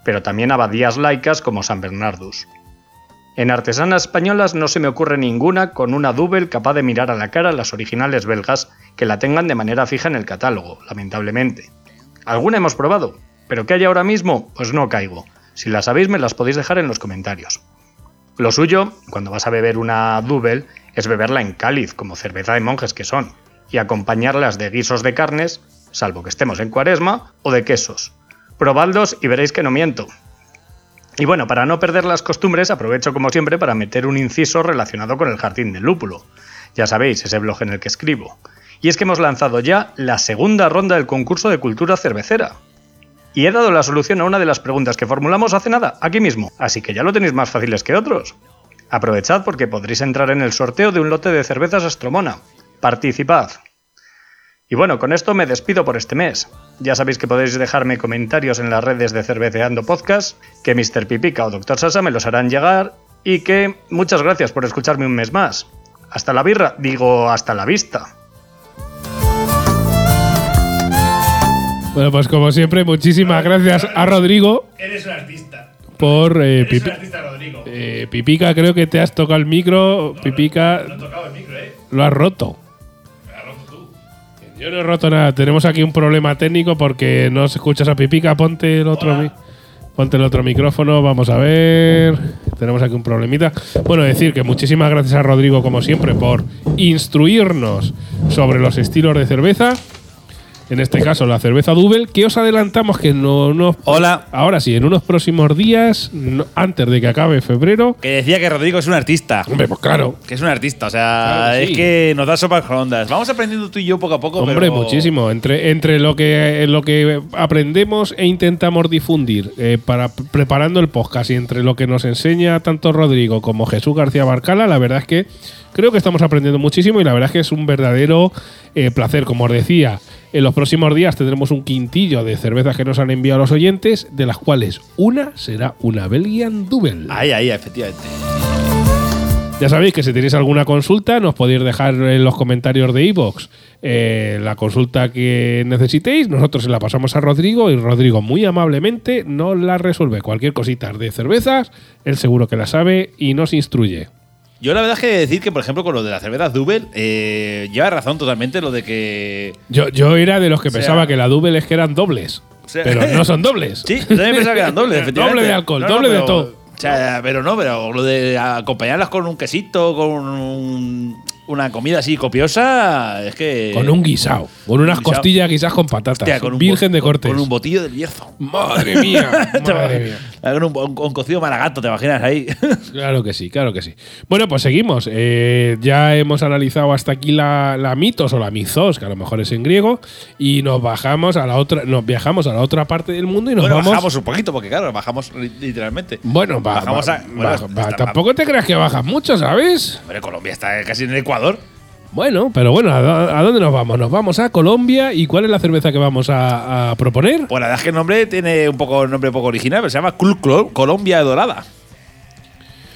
C: Pero también abadías laicas como San Bernardus. En artesanas españolas no se me ocurre ninguna con una double capaz de mirar a la cara las originales belgas que la tengan de manera fija en el catálogo, lamentablemente. Alguna hemos probado, pero ¿qué hay ahora mismo? Pues no caigo. Si las sabéis me las podéis dejar en los comentarios. Lo suyo, cuando vas a beber una double, es beberla en cáliz, como cerveza de monjes que son, y acompañarlas de guisos de carnes, salvo que estemos en cuaresma, o de quesos. Probadlos y veréis que no miento. Y bueno, para no perder las costumbres, aprovecho como siempre para meter un inciso relacionado con el jardín del lúpulo. Ya sabéis, ese blog en el que escribo. Y es que hemos lanzado ya la segunda ronda del concurso de cultura cervecera. Y he dado la solución a una de las preguntas que formulamos hace nada, aquí mismo, así que ya lo tenéis más fáciles que otros. Aprovechad porque podréis entrar en el sorteo de un lote de cervezas Astromona. Participad. Y bueno, con esto me despido por este mes. Ya sabéis que podéis dejarme comentarios en las redes de Cerveceando Podcast, que Mr. Pipica o Dr. Sasa me los harán llegar y que muchas gracias por escucharme un mes más. Hasta la birra, digo, hasta la vista.
A: Bueno, pues como siempre, muchísimas gracias a Rodrigo
B: Eres un artista.
A: por eh,
B: Eres un artista, Rodrigo.
A: eh, Pipica. Creo que te has tocado el micro. Pipica
B: No he tocado el micro, ¿eh?
A: lo has roto. Yo no he roto nada. Tenemos aquí un problema técnico porque no se escuchas a Pipica. Ponte el otro. Mi- Ponte el otro micrófono, vamos a ver. Tenemos aquí un problemita. Bueno, decir que muchísimas gracias a Rodrigo, como siempre, por instruirnos sobre los estilos de cerveza. En este caso, la cerveza Double, que os adelantamos que no, no
B: Hola.
A: Ahora sí, en unos próximos días, no- antes de que acabe febrero.
B: Que decía que Rodrigo es un artista.
A: Hombre, pues claro.
B: Que es un artista, o sea,
A: Claro que
B: es
A: sí.
B: que nos da sopas con ondas. Vamos aprendiendo tú y yo poco a poco.
A: Hombre,
B: pero-
A: muchísimo. Entre, entre lo, que, lo que aprendemos e intentamos difundir eh, para preparando el podcast y entre lo que nos enseña tanto Rodrigo como Jesús García Barcala, la verdad es que creo que estamos aprendiendo muchísimo y la verdad es que es un verdadero eh, placer. Como os decía, en los próximos días tendremos un quintillo de cervezas que nos han enviado los oyentes, de las cuales una será una Belgian Double.
B: Ahí, ahí, efectivamente.
A: Ya sabéis que si tenéis alguna consulta, nos podéis dejar en los comentarios de iVoox la consulta que necesitéis. Nosotros se la pasamos a Rodrigo y Rodrigo muy amablemente nos la resuelve. Cualquier cosita de cervezas, él seguro que la sabe y nos instruye.
B: Yo la verdad es que decir que, por ejemplo, con lo de las cervezas Double, eh, lleva razón totalmente lo de que.
A: Yo, yo era de los que
B: O sea-
A: pensaba que la double es que eran dobles,
B: sea-
A: pero no son dobles.
B: Sí, yo también pensaba que eran dobles, efectivamente.
A: Doble de alcohol,
B: No, no,
A: doble de todo.
B: O sea, pero no, pero lo de acompañarlas con un quesito, con un- una comida así copiosa, es que.
A: Con un guisado, con unas
B: guisao.
A: costillas guisadas con patatas,
B: Hostia, con un
A: virgen de cortes.
B: Con un botillo del Bierzo.
A: Madre mía, madre mía.
B: Con un, un- un cocido maragato, ¿te imaginas ahí?
A: Claro que sí, claro que sí. Bueno, pues seguimos. Eh, ya hemos analizado hasta aquí la, la mitos o la mizos, que a lo mejor es en griego, y nos bajamos a la otra, nos viajamos a la otra parte del mundo y nos
B: bueno,
A: vamos.
B: bajamos un poquito, porque claro, bajamos li- literalmente.
A: bueno,
B: bajamos a- bueno,
A: tampoco te creas que bajas mucho, ¿sabes?
B: Hombre, Colombia está casi en el Ecuador.
A: Bueno, pero bueno, ¿a, dó- a dónde nos vamos? Nos vamos a Colombia. ¿Y cuál es la cerveza que vamos a, a proponer?
B: Pues la verdad es que el nombre tiene un poco un nombre poco original, pero se llama Club Col- Colombia Dorada.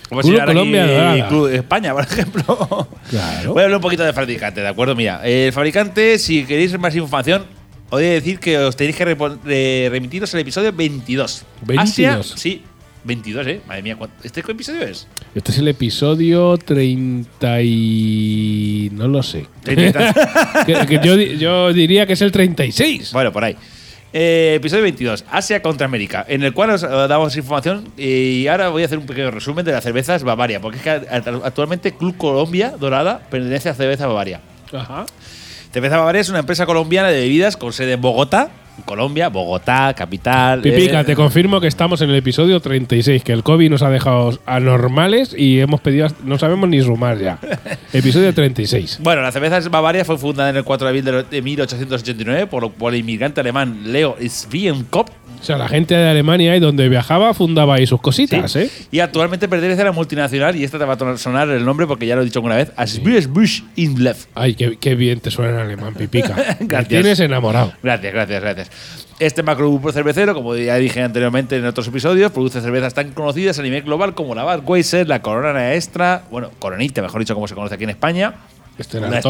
B: Como
A: Club
B: aquí
A: Colombia Dorada.
B: Club España, por ejemplo.
A: Claro.
B: Voy a hablar un poquito del fabricante, ¿de acuerdo? Mira, el fabricante, si queréis más información, os voy a decir que os tenéis que eh, remitiros al episodio 22.
A: 22.
B: Asia- sí, 22, ¿eh? Madre mía, ¿cuánto- ¿este qué episodio es?
A: Este es el episodio 30 y... no lo sé. Que- que yo, di- yo diría que es el 36.
B: Bueno, por ahí. Eh, episodio 22, Asia contra América, en el cual os eh, damos información y ahora voy a hacer un pequeño resumen de las cervezas Bavaria, porque es que actualmente Club Colombia Dorada pertenece a Cerveza Bavaria.
A: Ajá.
B: Cerveza Bavaria es una empresa colombiana de bebidas con sede en Bogotá, Colombia, Bogotá, capital.
A: Pipica,
B: eh,
A: te confirmo que estamos en el episodio 36, que el COVID nos ha dejado anormales y hemos pedido, no sabemos ni sumar ya. episodio 36.
B: Bueno, la cerveza Bavaria fue fundada en el 4 de abril de- de 1889 por, por el inmigrante alemán Leo Svienkopf.
A: O sea, la gente de Alemania y donde viajaba fundaba ahí sus cositas,
B: Sí.
A: ¿eh?
B: Y actualmente pertenece a la multinacional, y esta te va a sonar el nombre porque ya lo he dicho alguna vez, Asbüsbusch Inlev.
A: Ay, qué, qué bien te suena en alemán, Pipica. Me
B: Gracias.
A: tienes enamorado.
B: Gracias, gracias, gracias. Este macrogrupo cervecero, como ya dije anteriormente en otros episodios, produce cervezas tan conocidas a nivel global como la Budweiser, la Corona Extra, bueno, Coronita, mejor dicho, como se conoce aquí en España,
A: Stella
B: la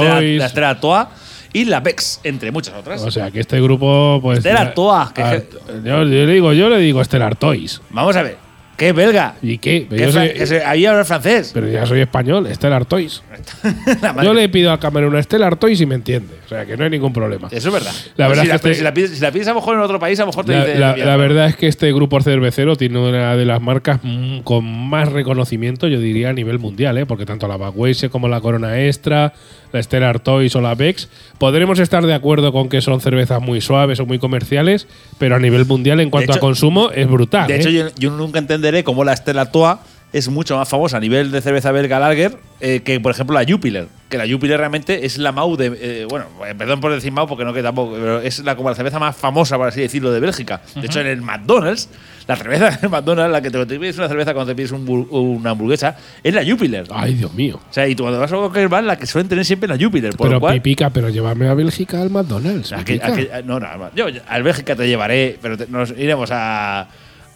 B: Stella, Y la Bex, entre muchas otras.
A: O sea, que este grupo, pues.
B: Stella Artois, que-
A: Ah, yo, yo le digo, yo le digo Stella Artois.
B: Vamos a ver, ¿qué belga?
A: ¿Y qué?
B: ¿Qué
A: soy-
B: ahí habla francés.
A: pero ya soy español.
B: La madre-
A: Yo le pido al camarero una Stella Artois y me entiende. O sea, que no hay ningún problema.
B: Eso es verdad.
A: La verdad
B: si,
A: es que
B: la,
A: este-
B: si, la pides, si la pides a lo mejor en otro país, a lo mejor te
A: La,
B: dice.
A: la- verdad es que este grupo cervecero tiene una de las marcas con más reconocimiento, yo diría, a nivel mundial, ¿eh? porque tanto la Budweiser como la Corona Extra, la Stella Artois o la Bex, podremos estar de acuerdo con que son cervezas muy suaves o muy comerciales, pero a nivel mundial, en cuanto
B: hecho-
A: a consumo, es brutal.
B: De
A: ¿eh?
B: hecho, yo, yo nunca entenderé cómo la Stella Artois es mucho más famosa a nivel de cerveza belga Lager eh, que, por ejemplo, la Jupiler. Que la Jupiler realmente es la Mau de. eh, bueno, eh, perdón por decir Mau porque no que tampoco, pero es la, como la cerveza más famosa, por así decirlo, de Bélgica. De hecho, en el McDonald's, la cerveza del McDonald's, la que te, te pides una cerveza cuando te pides un una hamburguesa, es la Jupiler.
A: Ay, Dios mío.
B: O sea, y tú cuando vas a cualquier bar, la que suelen tener siempre es la Jupiler. Por
A: Pero
B: cual,
A: Pipica, pero llévame a Bélgica al McDonald's.
B: a que-
A: Pipica.
B: a que- no, no, yo al Bélgica te llevaré, pero te- nos iremos a.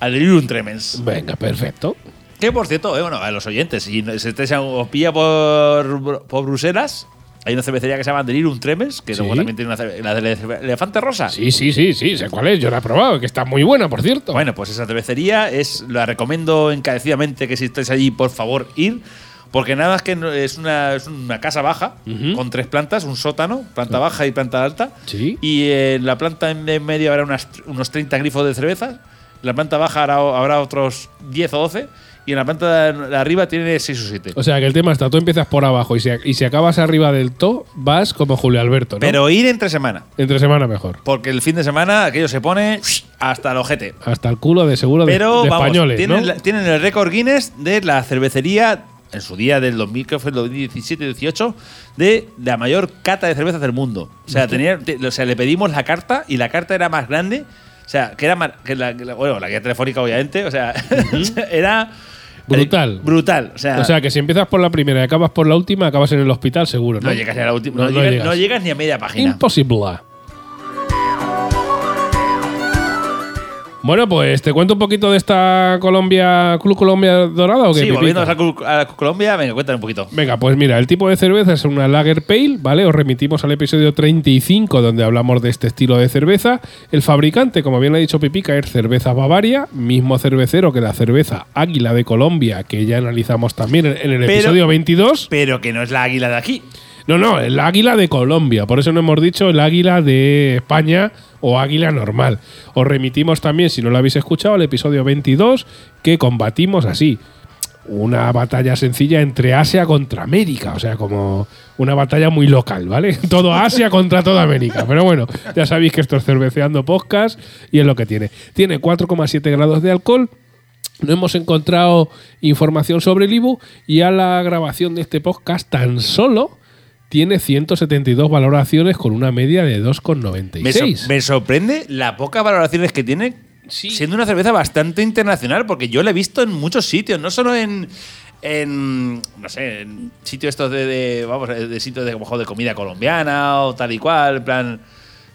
B: Al Tremens.
A: Venga, perfecto.
B: Que por cierto, eh, bueno, a los oyentes, si estáis- os pilla por, por Bruselas, hay una cervecería que se llama Delirium Tremens, que
A: Sí.
B: luego también tiene una la del elefante rosa.
A: Sí, sí, sí, sí, sé cuál es. Yo la he probado, que está muy buena, por cierto.
B: Bueno, pues esa cervecería es, la recomiendo encarecidamente que si estáis allí, por favor, ir. Porque nada es que es una, es una casa baja
A: Ujú.
B: con tres plantas, un sótano, planta baja y planta alta.
A: Sí.
B: Y en la planta en medio habrá unas- unos 30 grifos de cerveza. en la planta baja habrá, habrá otros 10 o 12 y en la planta de arriba tiene 6 o 7.
A: O sea que el tema está, tú empiezas por abajo y si, y si acabas arriba del to, vas como Julio Alberto, ¿no?
B: Pero ir entre semana.
A: Entre semana mejor.
B: Porque el fin de semana aquello se pone hasta el ojete.
A: Hasta el culo de seguro de,
B: Pero
A: de
B: vamos,
A: españoles,
B: tienen,
A: ¿no?
B: la- tienen el récord Guinness de la cervecería en su día del 2000, que fue el 2017-18, de la mayor cata de cervezas del mundo. O sea, tenía, te- o sea, le pedimos la carta y la carta era más grande. O sea, que era más. Que la, que la- bueno, la guía telefónica, obviamente. O sea, era.
A: Brutal.
B: Brutal. O sea,
A: O sea que si empiezas por la primera y acabas por la última, acabas en el hospital seguro, ¿no?
B: no llegas ni a la última.
A: No,
B: No,
A: no
B: llegas,
A: llegas.
B: no llegas ni a media página.
A: Imposible. Bueno, pues te cuento un poquito de esta Colombia, Club Colombia Dorada o qué?
B: Sí, volviendo a, Col- a Colombia, venga, cuéntame un poquito.
A: Venga, pues mira, el tipo de cerveza es una Lager Pale, ¿vale? Os remitimos al episodio 35 donde hablamos de este estilo de cerveza. El fabricante, como bien ha dicho Pipica, es Cerveza Bavaria, mismo cervecero que la cerveza Águila de Colombia, que ya analizamos también en en el
B: Pero-
A: episodio 22.
B: Pero que no es la águila de aquí.
A: No, no, el águila de Colombia. Por eso no hemos dicho el águila de España o águila normal. Os remitimos también, si no lo habéis escuchado, al episodio 22 que combatimos así. Una batalla sencilla entre Asia contra América. O sea, como una batalla muy local, ¿vale? Todo Asia contra toda América. Pero bueno, ya sabéis que esto es cerveceando podcast y es lo que tiene. Tiene 4,7 grados de alcohol. No hemos encontrado información sobre el Ibu y a la grabación de este podcast tan solo tiene 172 valoraciones con una media de
B: Me,
A: 2,96.
B: sor- me sorprende la pocas valoraciones que tiene, siendo una cerveza bastante internacional, porque yo la he visto en muchos sitios, no solo en. En, no sé, en sitios estos de, de, vamos, de sitios de, de comida colombiana o tal y cual, en plan.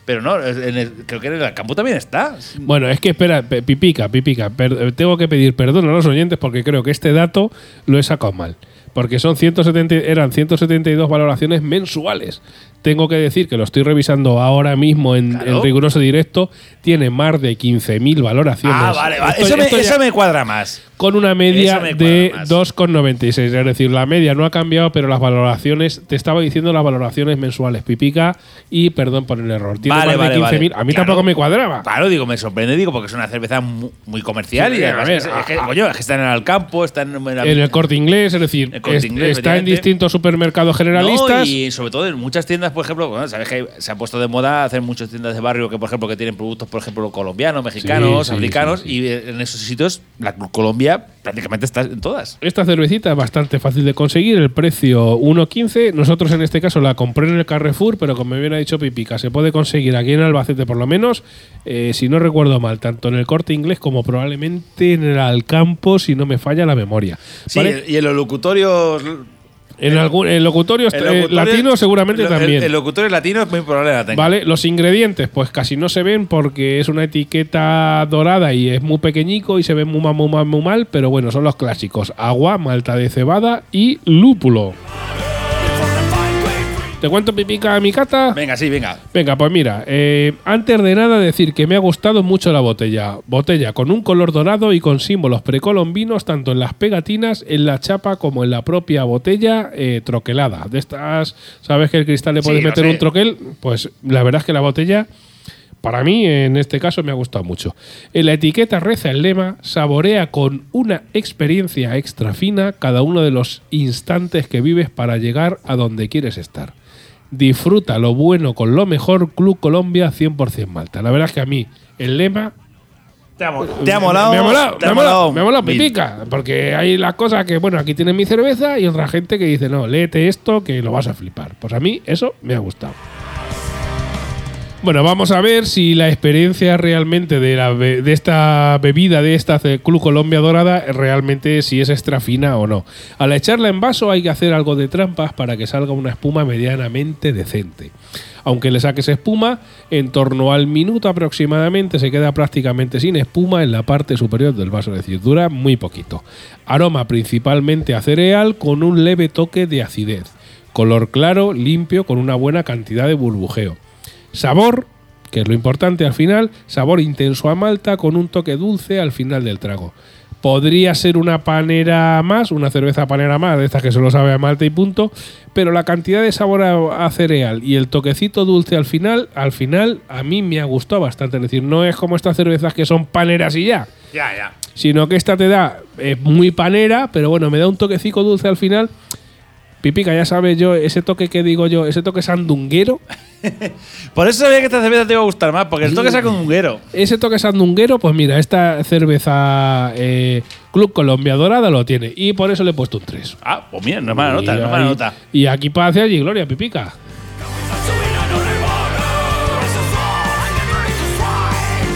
B: Pero no, en el- creo que en el campo también está.
A: Bueno, es que espera, pe- pipica, pipica. tengo que pedir perdón a los oyentes porque creo que este dato lo he sacado mal. Porque son 170, eran 172 valoraciones mensuales. Tengo que decir que lo estoy revisando ahora mismo en,
B: Claro.
A: en riguroso directo. Tiene más de 15.000 valoraciones.
B: Ah, vale, vale.
A: Esto-
B: eso, me, eso cuadra más.
A: con una media
B: me
A: de
B: más.
A: 2,96. Es decir, la media no ha cambiado, pero las valoraciones, te estaba diciendo las valoraciones mensuales, pipica, y perdón por el error. Tiene
B: Vale,
A: más
B: vale,
A: de 15.000.
B: vale.
A: A mí
B: Claro.
A: tampoco me cuadraba.
B: Claro, digo, me sorprende, digo, porque es una cerveza mu- muy, comercial
A: Sí,
B: y
A: a ver,
B: es, es que,
A: a-
B: coño, es que está en el campo, está en, la-
A: En el corte inglés, es decir, es-
B: Inglés,
A: está en distintos supermercados generalistas.
B: No, y sobre todo en muchas tiendas, por ejemplo, bueno, sabes que se ha puesto de moda hacer muchas tiendas de barrio que, por ejemplo, que tienen productos, por ejemplo, colombianos, mexicanos,
A: Sí, sí,
B: africanos,
A: sí, sí.
B: y en esos sitios la Club Colombia prácticamente está en todas.
A: Esta cervecita es bastante fácil de conseguir, el precio 1,15. Nosotros en este caso la compré en el Carrefour, pero como bien ha dicho Pipica, se puede conseguir aquí en Albacete por lo menos, eh, si no recuerdo mal, tanto en el corte inglés como probablemente en el Alcampo, si no me falla la memoria.
B: Sí,
A: ¿Vale?
B: y en los locutorios.
A: En algún
B: el
A: eh,
B: locutorio-
A: latinos seguramente
B: el-
A: también.
B: El, el locutorio latino es muy probable que la tenga.
A: Vale, los ingredientes, pues casi no se ven porque es una etiqueta dorada y es muy pequeñico y se ve muy mal, muy mal, muy mal, pero bueno, son los clásicos: agua, malta de cebada y lúpulo. ¿Te cuento pipica mi cata?
B: Venga, sí, venga.
A: Venga, pues mira, eh, antes de nada decir que me ha gustado mucho la botella. Botella con un color dorado y con símbolos precolombinos tanto en las pegatinas, en la chapa como en la propia botella eh, troquelada. De estas, ¿sabes que el cristal le puedes meter
B: sé.
A: un troquel? Pues la verdad es que la botella, para mí en este caso me ha gustado mucho. En la etiqueta reza el lema, saborea con una experiencia extra fina cada uno de los instantes que vives para llegar a donde quieres estar. Disfruta lo bueno con lo mejor, Club Colombia 100% Malta. La verdad es que a mí el lema
B: Te ha, mo- te ha molado.
A: me ha molado,
B: te
A: me
B: ha
A: molado,
B: molado
A: me ha molado pipica, porque hay la cosa que, bueno, aquí tienes mi cerveza y otra gente que dice, no, léete esto que lo vas a flipar. Pues a mí eso me ha gustado. Bueno, vamos a ver si la experiencia realmente de, la de esta bebida, de esta Club Colombia Dorada, realmente si es extra fina o no. Al echarla en vaso hay que hacer algo de trampas para que salga una espuma medianamente decente. Aunque le saques espuma, en torno al minuto aproximadamente se queda prácticamente sin espuma en la parte superior del vaso, es decir, dura muy poquito. Aroma principalmente a cereal con un leve toque de acidez. Color claro, limpio, con una buena cantidad de burbujeo. Sabor, que es lo importante al final, sabor intenso a malta con un toque dulce al final del trago. Podría ser una panera más, una cerveza panera más, de estas que solo sabe a malte y punto, pero la cantidad de sabor a, a cereal y el toquecito dulce al final, al final a mí me ha gustado bastante. Es decir, no es como estas cervezas que son paneras y ya,
B: Ya, ya.
A: sino que esta te da eh, muy panera, pero bueno, me da un toquecito dulce al final. Pipica, ya sabes yo, ese toque que digo yo, ese toque sandunguero,
B: Por eso sabía que esta cerveza te iba a gustar más, porque el toque es un hunguero.
A: ese toque sandunguero, pues mira, esta cerveza eh, Club Colombia Dorada lo tiene. Y por eso le he puesto un 3.
B: Ah, pues mira, no es mala nota, no es mala nota.
A: Y aquí paz allí, Gloria, Pipica.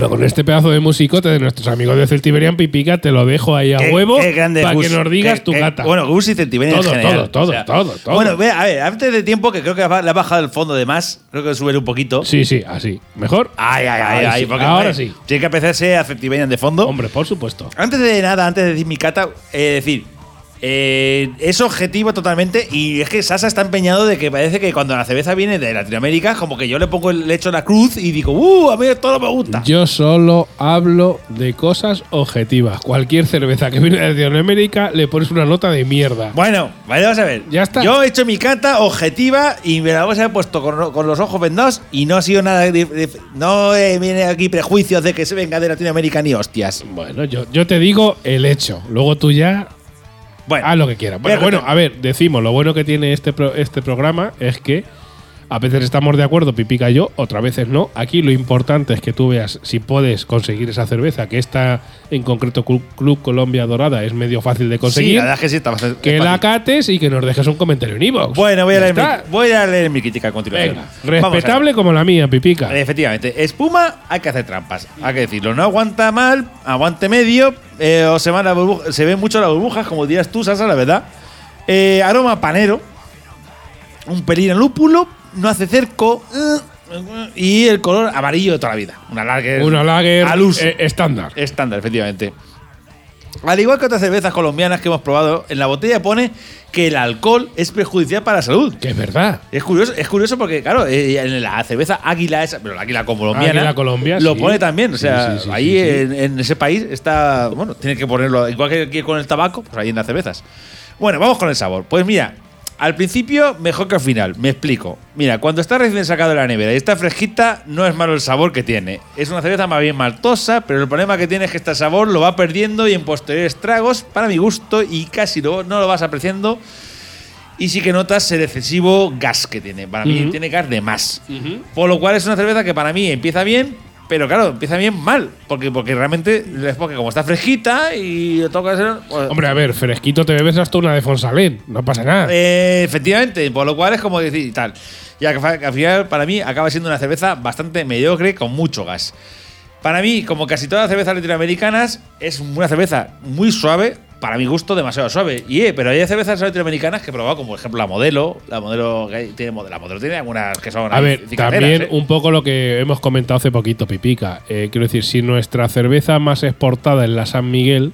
A: Pero con este pedazo de musicote de nuestros amigos de Celtiberian Pipica, te lo dejo ahí a
B: Qué-
A: huevo
B: qué grande
A: para que nos digas
B: Qué-
A: tu cata.
B: Bueno, Gus y Centibenia en
A: Todo,
B: general.
A: todo, todo, todo, todo.
B: Bueno, a ver, antes de tiempo, que creo que le ha bajado el fondo de más, creo que subiré un poquito.
A: Sí, sí, así. ¿Mejor?
B: Ay, ay, ay, ay.
A: sí. Ahora sí.
B: Tiene que empezarse a Centibenia de fondo.
A: Hombre, por supuesto.
B: Antes de nada, antes de decir mi cata, eh, decir, eh, es objetivo totalmente y es que Sasa está empeñado de que parece que cuando la cerveza viene de Latinoamérica, como que yo le pongo el le echo la cruz y digo, uh, a mí todo me gusta.
A: Yo solo hablo de cosas objetivas. Cualquier cerveza que viene de Latinoamérica le pones una nota de mierda.
B: Bueno, vale, vamos a ver.
A: Ya está.
B: Yo he hecho mi cata objetiva y me la vamos a haber puesto con, con los ojos vendados y no ha sido nada. de- de- no eh, viene aquí prejuicios de que se venga de Latinoamérica ni hostias.
A: Bueno, yo, yo te digo el hecho. Luego tú ya
B: Bueno,
A: haz lo que quieras. Bueno, bueno, a ver, decimos, lo bueno que tiene este, pro- este programa es que a veces estamos de acuerdo, Pipica y yo, otras veces no. Aquí lo importante es que tú veas si puedes conseguir esa cerveza, que esta en concreto Club, Club Colombia Dorada es medio fácil de
B: Sí,
A: conseguir.
B: la verdad es que sí, está bastante-
A: que la
B: fácil.
A: cates y que nos dejes un comentario en iVoox.
B: Bueno, voy a, leer mi,
A: está.
B: voy a leer mi crítica a continuación.
A: Venga,
B: a
A: respetable como la mía, Pipica.
B: Efectivamente, espuma hay que hacer trampas, hay que decirlo. No aguanta mal, aguante medio, eh, o se, van las burbujas- se ven mucho las burbujas, como dirías tú, Sasa, la verdad. Eh, aroma panero, un pelín a lúpulo, no hace cerco, y el color amarillo de toda la vida. Una lager.
A: Una lager
B: al uso.
A: eh, estándar.
B: Estándar, efectivamente. Al igual que otras cervezas colombianas que hemos probado, en la botella pone que el alcohol es perjudicial para la salud.
A: Que es verdad.
B: Es curioso, es curioso porque, claro, eh, en la cerveza águila esa, pero la águila colombiana,
A: Águila Colombia,
B: lo
A: sí.
B: pone también. O
A: Sí,
B: sea,
A: sí, sí,
B: ahí. En, en ese país está, bueno, tiene que ponerlo, igual que con el tabaco, pues ahí en las cervezas. Bueno, vamos con el sabor. Pues mira, al principio mejor que al final. Me explico. Mira, cuando está recién sacado de la nevera y está fresquita, no es malo el sabor que tiene. Es una cerveza más bien maltosa, pero el problema que tiene es que este sabor lo va perdiendo y en posteriores tragos, para mi gusto, y casi lo- no lo vas apreciando. Y sí que notas el excesivo gas que tiene. Para mí tiene gas de más. Por lo cual es una cerveza que para mí empieza bien, pero claro, empieza bien mal. Porque, porque realmente es porque como está fresquita y toca ser. pues,
A: Hombre, a ver, fresquito te bebes hasta una de Fonsalén. No pasa nada.
B: eh, efectivamente, por lo cual es como decir y tal. Que al final, para mí, acaba siendo una cerveza bastante mediocre con mucho gas. Para mí, como casi todas las cervezas latinoamericanas, es una cerveza muy suave, para mi gusto demasiado suave. Y eh, pero hay cervezas latinoamericanas que he probado, como por ejemplo la modelo. La modelo que hay- tiene, la modelo tiene algunas que son
A: A ver, también
B: ¿eh?
A: un poco lo que hemos comentado hace poquito, Pipica. Eh, quiero decir, si nuestra cerveza más exportada es la San Miguel,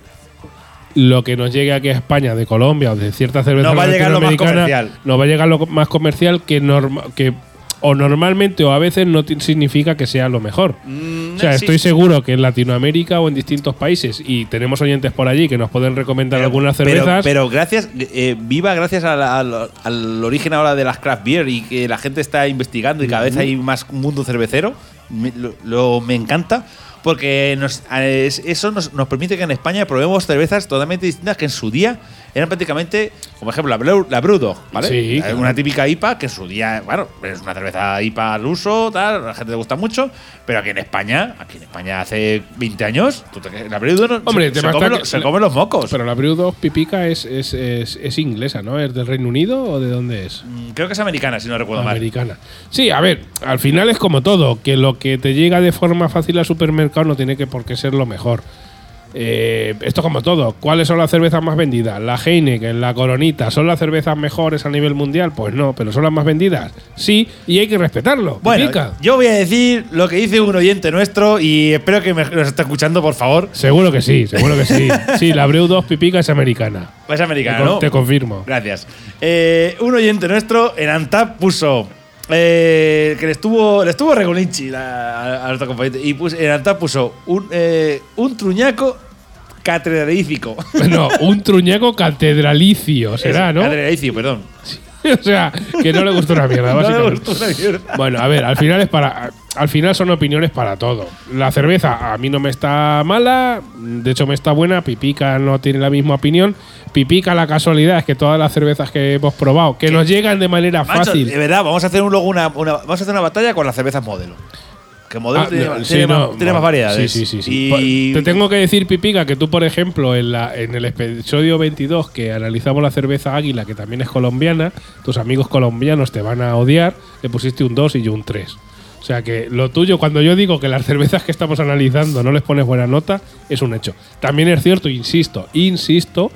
A: lo que nos llegue aquí a España de Colombia o de cierta cerveza
B: No va a llegar lo más comercial.
A: No va a llegar lo más comercial que, norma- que o normalmente o a veces no significa que sea lo mejor.
B: Mm,
A: o sea, estoy seguro que en Latinoamérica o en distintos países, y tenemos oyentes por allí que nos pueden recomendar algunas
B: pero-
A: cervezas.
B: Pero, gracias, eh, viva gracias a la- al, al origen ahora de las craft beer y que la gente está investigando y cada vez hay más mundo cervecero. Me, lo, lo- me encanta porque nos, eh, es- eso nos, nos permite que en España probemos cervezas totalmente distintas que en su día eran prácticamente, como ejemplo, la, Blue- la Brewdog, ¿vale?
A: Sí, claro.
B: Una típica IPA que en su día, bueno, es una cerveza IPA al uso, tal, a la gente le gusta mucho, pero aquí en España, aquí en España hace 20 años, tú te- la Brewdog no-
A: Hombre,
B: se, se come, lo- se come los mocos.
A: Pero la Brewdog Pipica es, es, es, es inglesa, ¿no? ¿Es del Reino Unido o de dónde es?
B: Mm, Creo que es americana, si no recuerdo mal.
A: Americana. Sí, a ver, al final es como todo, que lo que te llega de forma fácil al supermercado no tiene que por qué ser lo mejor. Eh, esto como todo. ¿Cuáles son las cervezas más vendidas? La Heineken, la Coronita. ¿Son las cervezas mejores a nivel mundial? Pues no, pero ¿son las más vendidas? Sí, y hay que respetarlo.
B: Bueno,
A: Pipica.
B: yo voy a decir lo que dice un oyente nuestro y espero que me, nos esté escuchando, por favor.
A: Seguro que sí, seguro que sí. Sí, la Breu 2 Pipica es americana.
B: Es americano,
A: Te con-
B: ¿no?
A: te confirmo.
B: Gracias. Eh, un oyente nuestro en Antap puso. eh, que le estuvo, le estuvo Regolinchi la- a, a nuestro compañero. Y puso, en Antap puso un, eh, un truñaco catedralífico.
A: No, un truñaco catedralicio será, ¿no?
B: Catedralicio, perdón.
A: o sea, que no le gustó una mierda,
B: No le
A: básicamente.
B: gustó una mierda.
A: Bueno, a ver, al final es para. Al final son opiniones para todo. La cerveza a mí no me está mala, de hecho me está buena. Pipica no tiene la misma opinión. Pipica, la casualidad es que todas las cervezas que hemos probado, que nos llegan de manera
B: Macho,
A: fácil.
B: de verdad, vamos a hacer un, luego una, una- vamos a hacer una batalla con las cervezas modelo. Que modelo
A: Ah,
B: tiene,
A: no,
B: más-
A: sí,
B: tiene
A: no,
B: más, tiene
A: no,
B: más variedades.
A: Sí, sí, sí. sí.
B: Y
A: Te tengo que decir, Pipica, que tú, por ejemplo, en, la, en el episodio 22 que analizamos la cerveza Águila, que también es colombiana, tus amigos colombianos te van a odiar, le pusiste un 2 y yo un 3. O sea que lo tuyo, cuando yo digo que las cervezas que estamos analizando no les pones buena nota, es un hecho. También es cierto, insisto, insisto,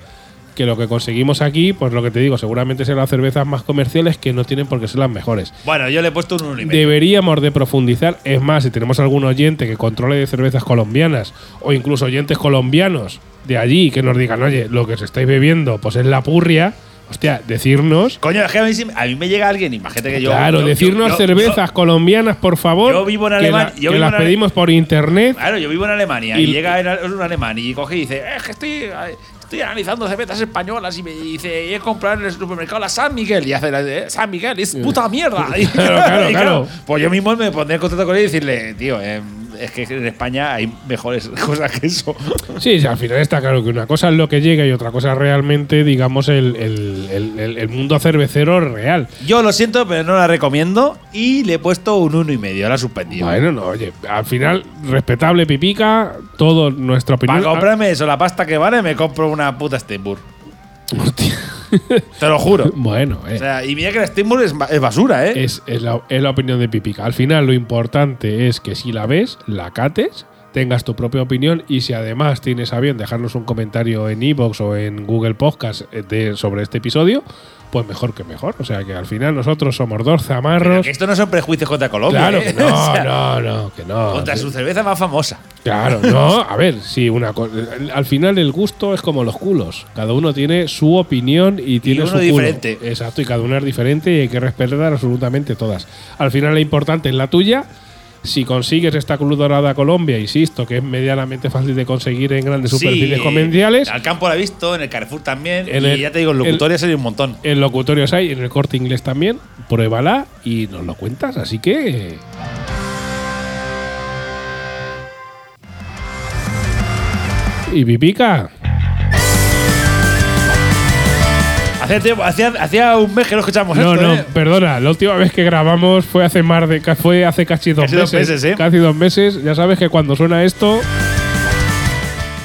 A: que lo que conseguimos aquí, pues lo que te digo, seguramente serán las cervezas más comerciales que no tienen por qué ser las mejores.
B: Bueno, yo le he puesto un 1,5.
A: Deberíamos de profundizar. Es más, si tenemos algún oyente que controle de cervezas colombianas o incluso oyentes colombianos de allí que nos digan, oye, lo que os estáis bebiendo pues es la purria, hostia, decirnos.
B: Coño, es que a mí, a mí me llega alguien, imagínate que yo.
A: claro,
B: yo-
A: decirnos
B: yo- yo-
A: cervezas colombianas, por favor.
B: yo vivo en
A: que
B: Alemania-
A: la- que las pedimos por internet.
B: Claro, yo vivo en Alemania
A: Y-
B: y, llega un alemán y coge y dice, "Eh, es que estoy, estoy analizando cervezas españolas y me dice, he comprado en el supermercado la San Miguel y hace la de "Eh, San Miguel, es puta mierda. Y-
A: Claro, claro,
B: y
A: claro.
B: Pues yo mismo me pondré en contacto con él y decirle, tío, eh, es que en España hay mejores cosas que eso.
A: Sí, sí, al final está claro que una cosa es lo que llega y otra cosa es realmente, digamos, el, el- el- el- el mundo cervecero real.
B: Yo lo siento, pero no la recomiendo y le he puesto un uno y medio, la he suspendido.
A: Bueno, no, oye, al final, respetable pipica, todo nuestra opinión.
B: Para comprarme eso, la pasta que vale, me compro una puta Steinburg.
A: Hostia.
B: Te lo juro.
A: Bueno, eh,
B: O sea, y mira que la Steinburg es, ba- es basura, ¿eh?
A: es, es la, es la opinión de Pipica. Al final, lo importante es que si la ves, la cates, tengas tu propia opinión y si además tienes a bien dejarnos un comentario en iVoox o en Google Podcast eh, de, sobre este episodio, pues mejor que mejor. O sea que al final nosotros somos dos zamarros.
B: esto no son prejuicios contra Colombia.
A: Claro
B: ¿eh?
A: que no,
B: O sea,
A: no, no, que no.
B: Contra su cerveza más famosa.
A: Claro, no, a ver, sí, una cosa. Al final el gusto es como los culos. Cada uno tiene su opinión y tiene
B: uno
A: su culo.
B: diferente.
A: Exacto, y cada una es diferente y hay que respetar absolutamente todas. Al final lo importante es la tuya. Si consigues esta Cruz Dorada Colombia, insisto, que es medianamente fácil de conseguir en grandes superficies comerciales,
B: Al campo la he visto, en el Carrefour también.
A: En
B: y
A: el-
B: ya te digo, en
A: el-
B: locutorias hay un montón.
A: en locutorios hay, en el corte inglés también, pruébala y nos lo cuentas. Así que. Y Pipica.
B: Hacía, tiempo- hacía, hacía un mes que no escuchamos
A: No,
B: esto,
A: no,
B: ¿eh?
A: perdona. La última vez que grabamos fue hace más de ca- fue hace casi dos
B: Casi dos
A: meses.
B: meses, ¿eh?
A: Casi dos meses. Ya sabes que cuando suena esto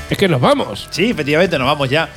A: es que nos vamos.
B: Sí, efectivamente, nos vamos ya.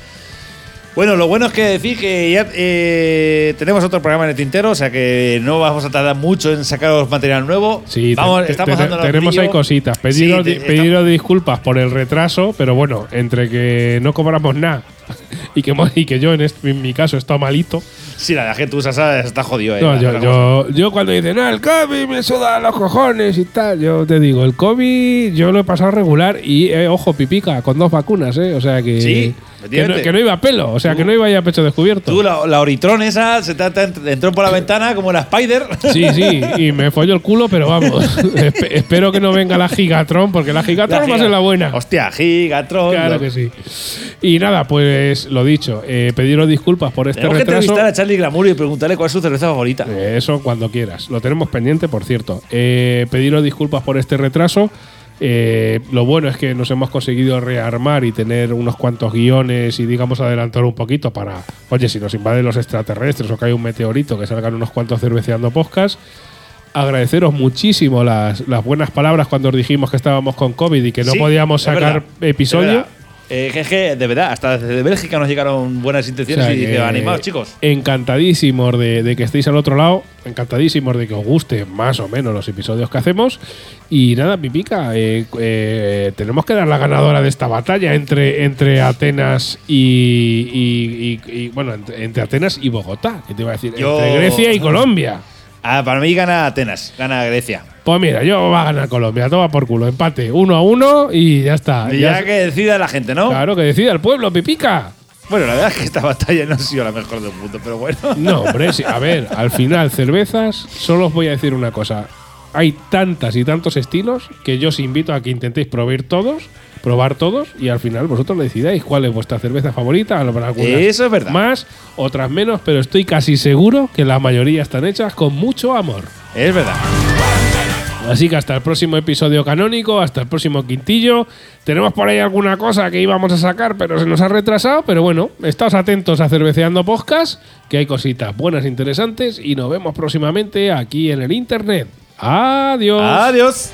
B: Bueno, lo bueno es que decir que ya eh, tenemos otro programa en el tintero, o sea que no vamos a tardar mucho en sacaros material nuevo.
A: Sí,
B: vamos,
A: te-
B: estamos
A: te-
B: dando
A: tenemos ahí cositas. Pediros,
B: Sí,
A: di-
B: te-
A: pediros disculpas por el retraso, pero bueno, entre que no cobramos nada y que, y que yo en, este- en mi caso he estado malito.
B: Sí, la verdad es que tú, Sasa, está jodido, ¿eh?
A: No, yo, yo cuando dicen, no, el COVID me suda los cojones y tal, yo te digo, el COVID yo lo he pasado regular y, eh, ojo, pipica, con dos vacunas, ¿eh? O sea que,
B: Sí,
A: que, no, que iba a pelo, o sea que no iba ya a pecho descubierto.
B: Tú, la, la Oritrón esa, se te, te entró por la ventana como la Spider.
A: Sí, sí, y me follo el culo, pero vamos, espe- espero que no venga la Gigatron, porque la Gigatron va a ser la buena.
B: Hostia, Gigatron.
A: Claro que sí. Y nada, pues lo dicho, eh, pediros disculpas por este
B: Tenemos que
A: retraso.
B: entrevistar a Charlie Glamour y preguntarle cuál es su cerveza favorita.
A: Eh, Eso cuando quieras. Lo tenemos pendiente, por cierto. Eh, pediros disculpas por este retraso. Eh, lo bueno es que nos hemos conseguido rearmar y tener unos cuantos guiones y digamos adelantar un poquito para, oye, si nos invaden los extraterrestres o cae un meteorito, que salgan unos cuantos cerveceando podcast. Agradeceros muchísimo las, las buenas palabras cuando os dijimos que estábamos con COVID y que no
B: Sí,
A: podíamos sacar episodio.
B: Eh, que, de verdad, hasta desde Bélgica nos llegaron buenas intenciones
A: O sea
B: y
A: que
B: animados, chicos.
A: Encantadísimos de, de que estéis al otro lado, encantadísimos de que os guste más o menos los episodios que hacemos. Y nada, Pipica, eh, eh, tenemos que dar la ganadora de esta batalla entre, entre Atenas y, y- y- y, bueno, entre, entre Atenas y Bogotá, que te iba a decir,
B: Yo-
A: entre Grecia y Colombia.
B: Ah, para mí gana Atenas, gana Grecia.
A: Pues mira, yo va a ganar Colombia, toma por culo, empate, uno a uno y ya está.
B: Y ya que decida la gente, ¿no?
A: Claro, que decida el pueblo, Pipica.
B: Bueno, la verdad es que esta batalla no ha sido la mejor del mundo, pero bueno.
A: No, hombre, sí. a ver, al final, cervezas, solo os voy a decir una cosa. Hay tantas y tantos estilos que yo os invito a que intentéis probar todos, probar todos y al final vosotros decidáis cuál es vuestra cerveza favorita. Algunas
B: Eso es verdad.
A: Más, otras menos, pero estoy casi seguro que la mayoría están hechas con mucho amor.
B: Es verdad.
A: Así que hasta el próximo episodio canónico, hasta el próximo quintillo. Tenemos por ahí alguna cosa que íbamos a sacar, pero se nos ha retrasado. Pero bueno, estáos atentos a Cerveceando Podcast, que hay cositas buenas, interesantes. Y nos vemos próximamente aquí en el internet. Adiós.
B: Adiós.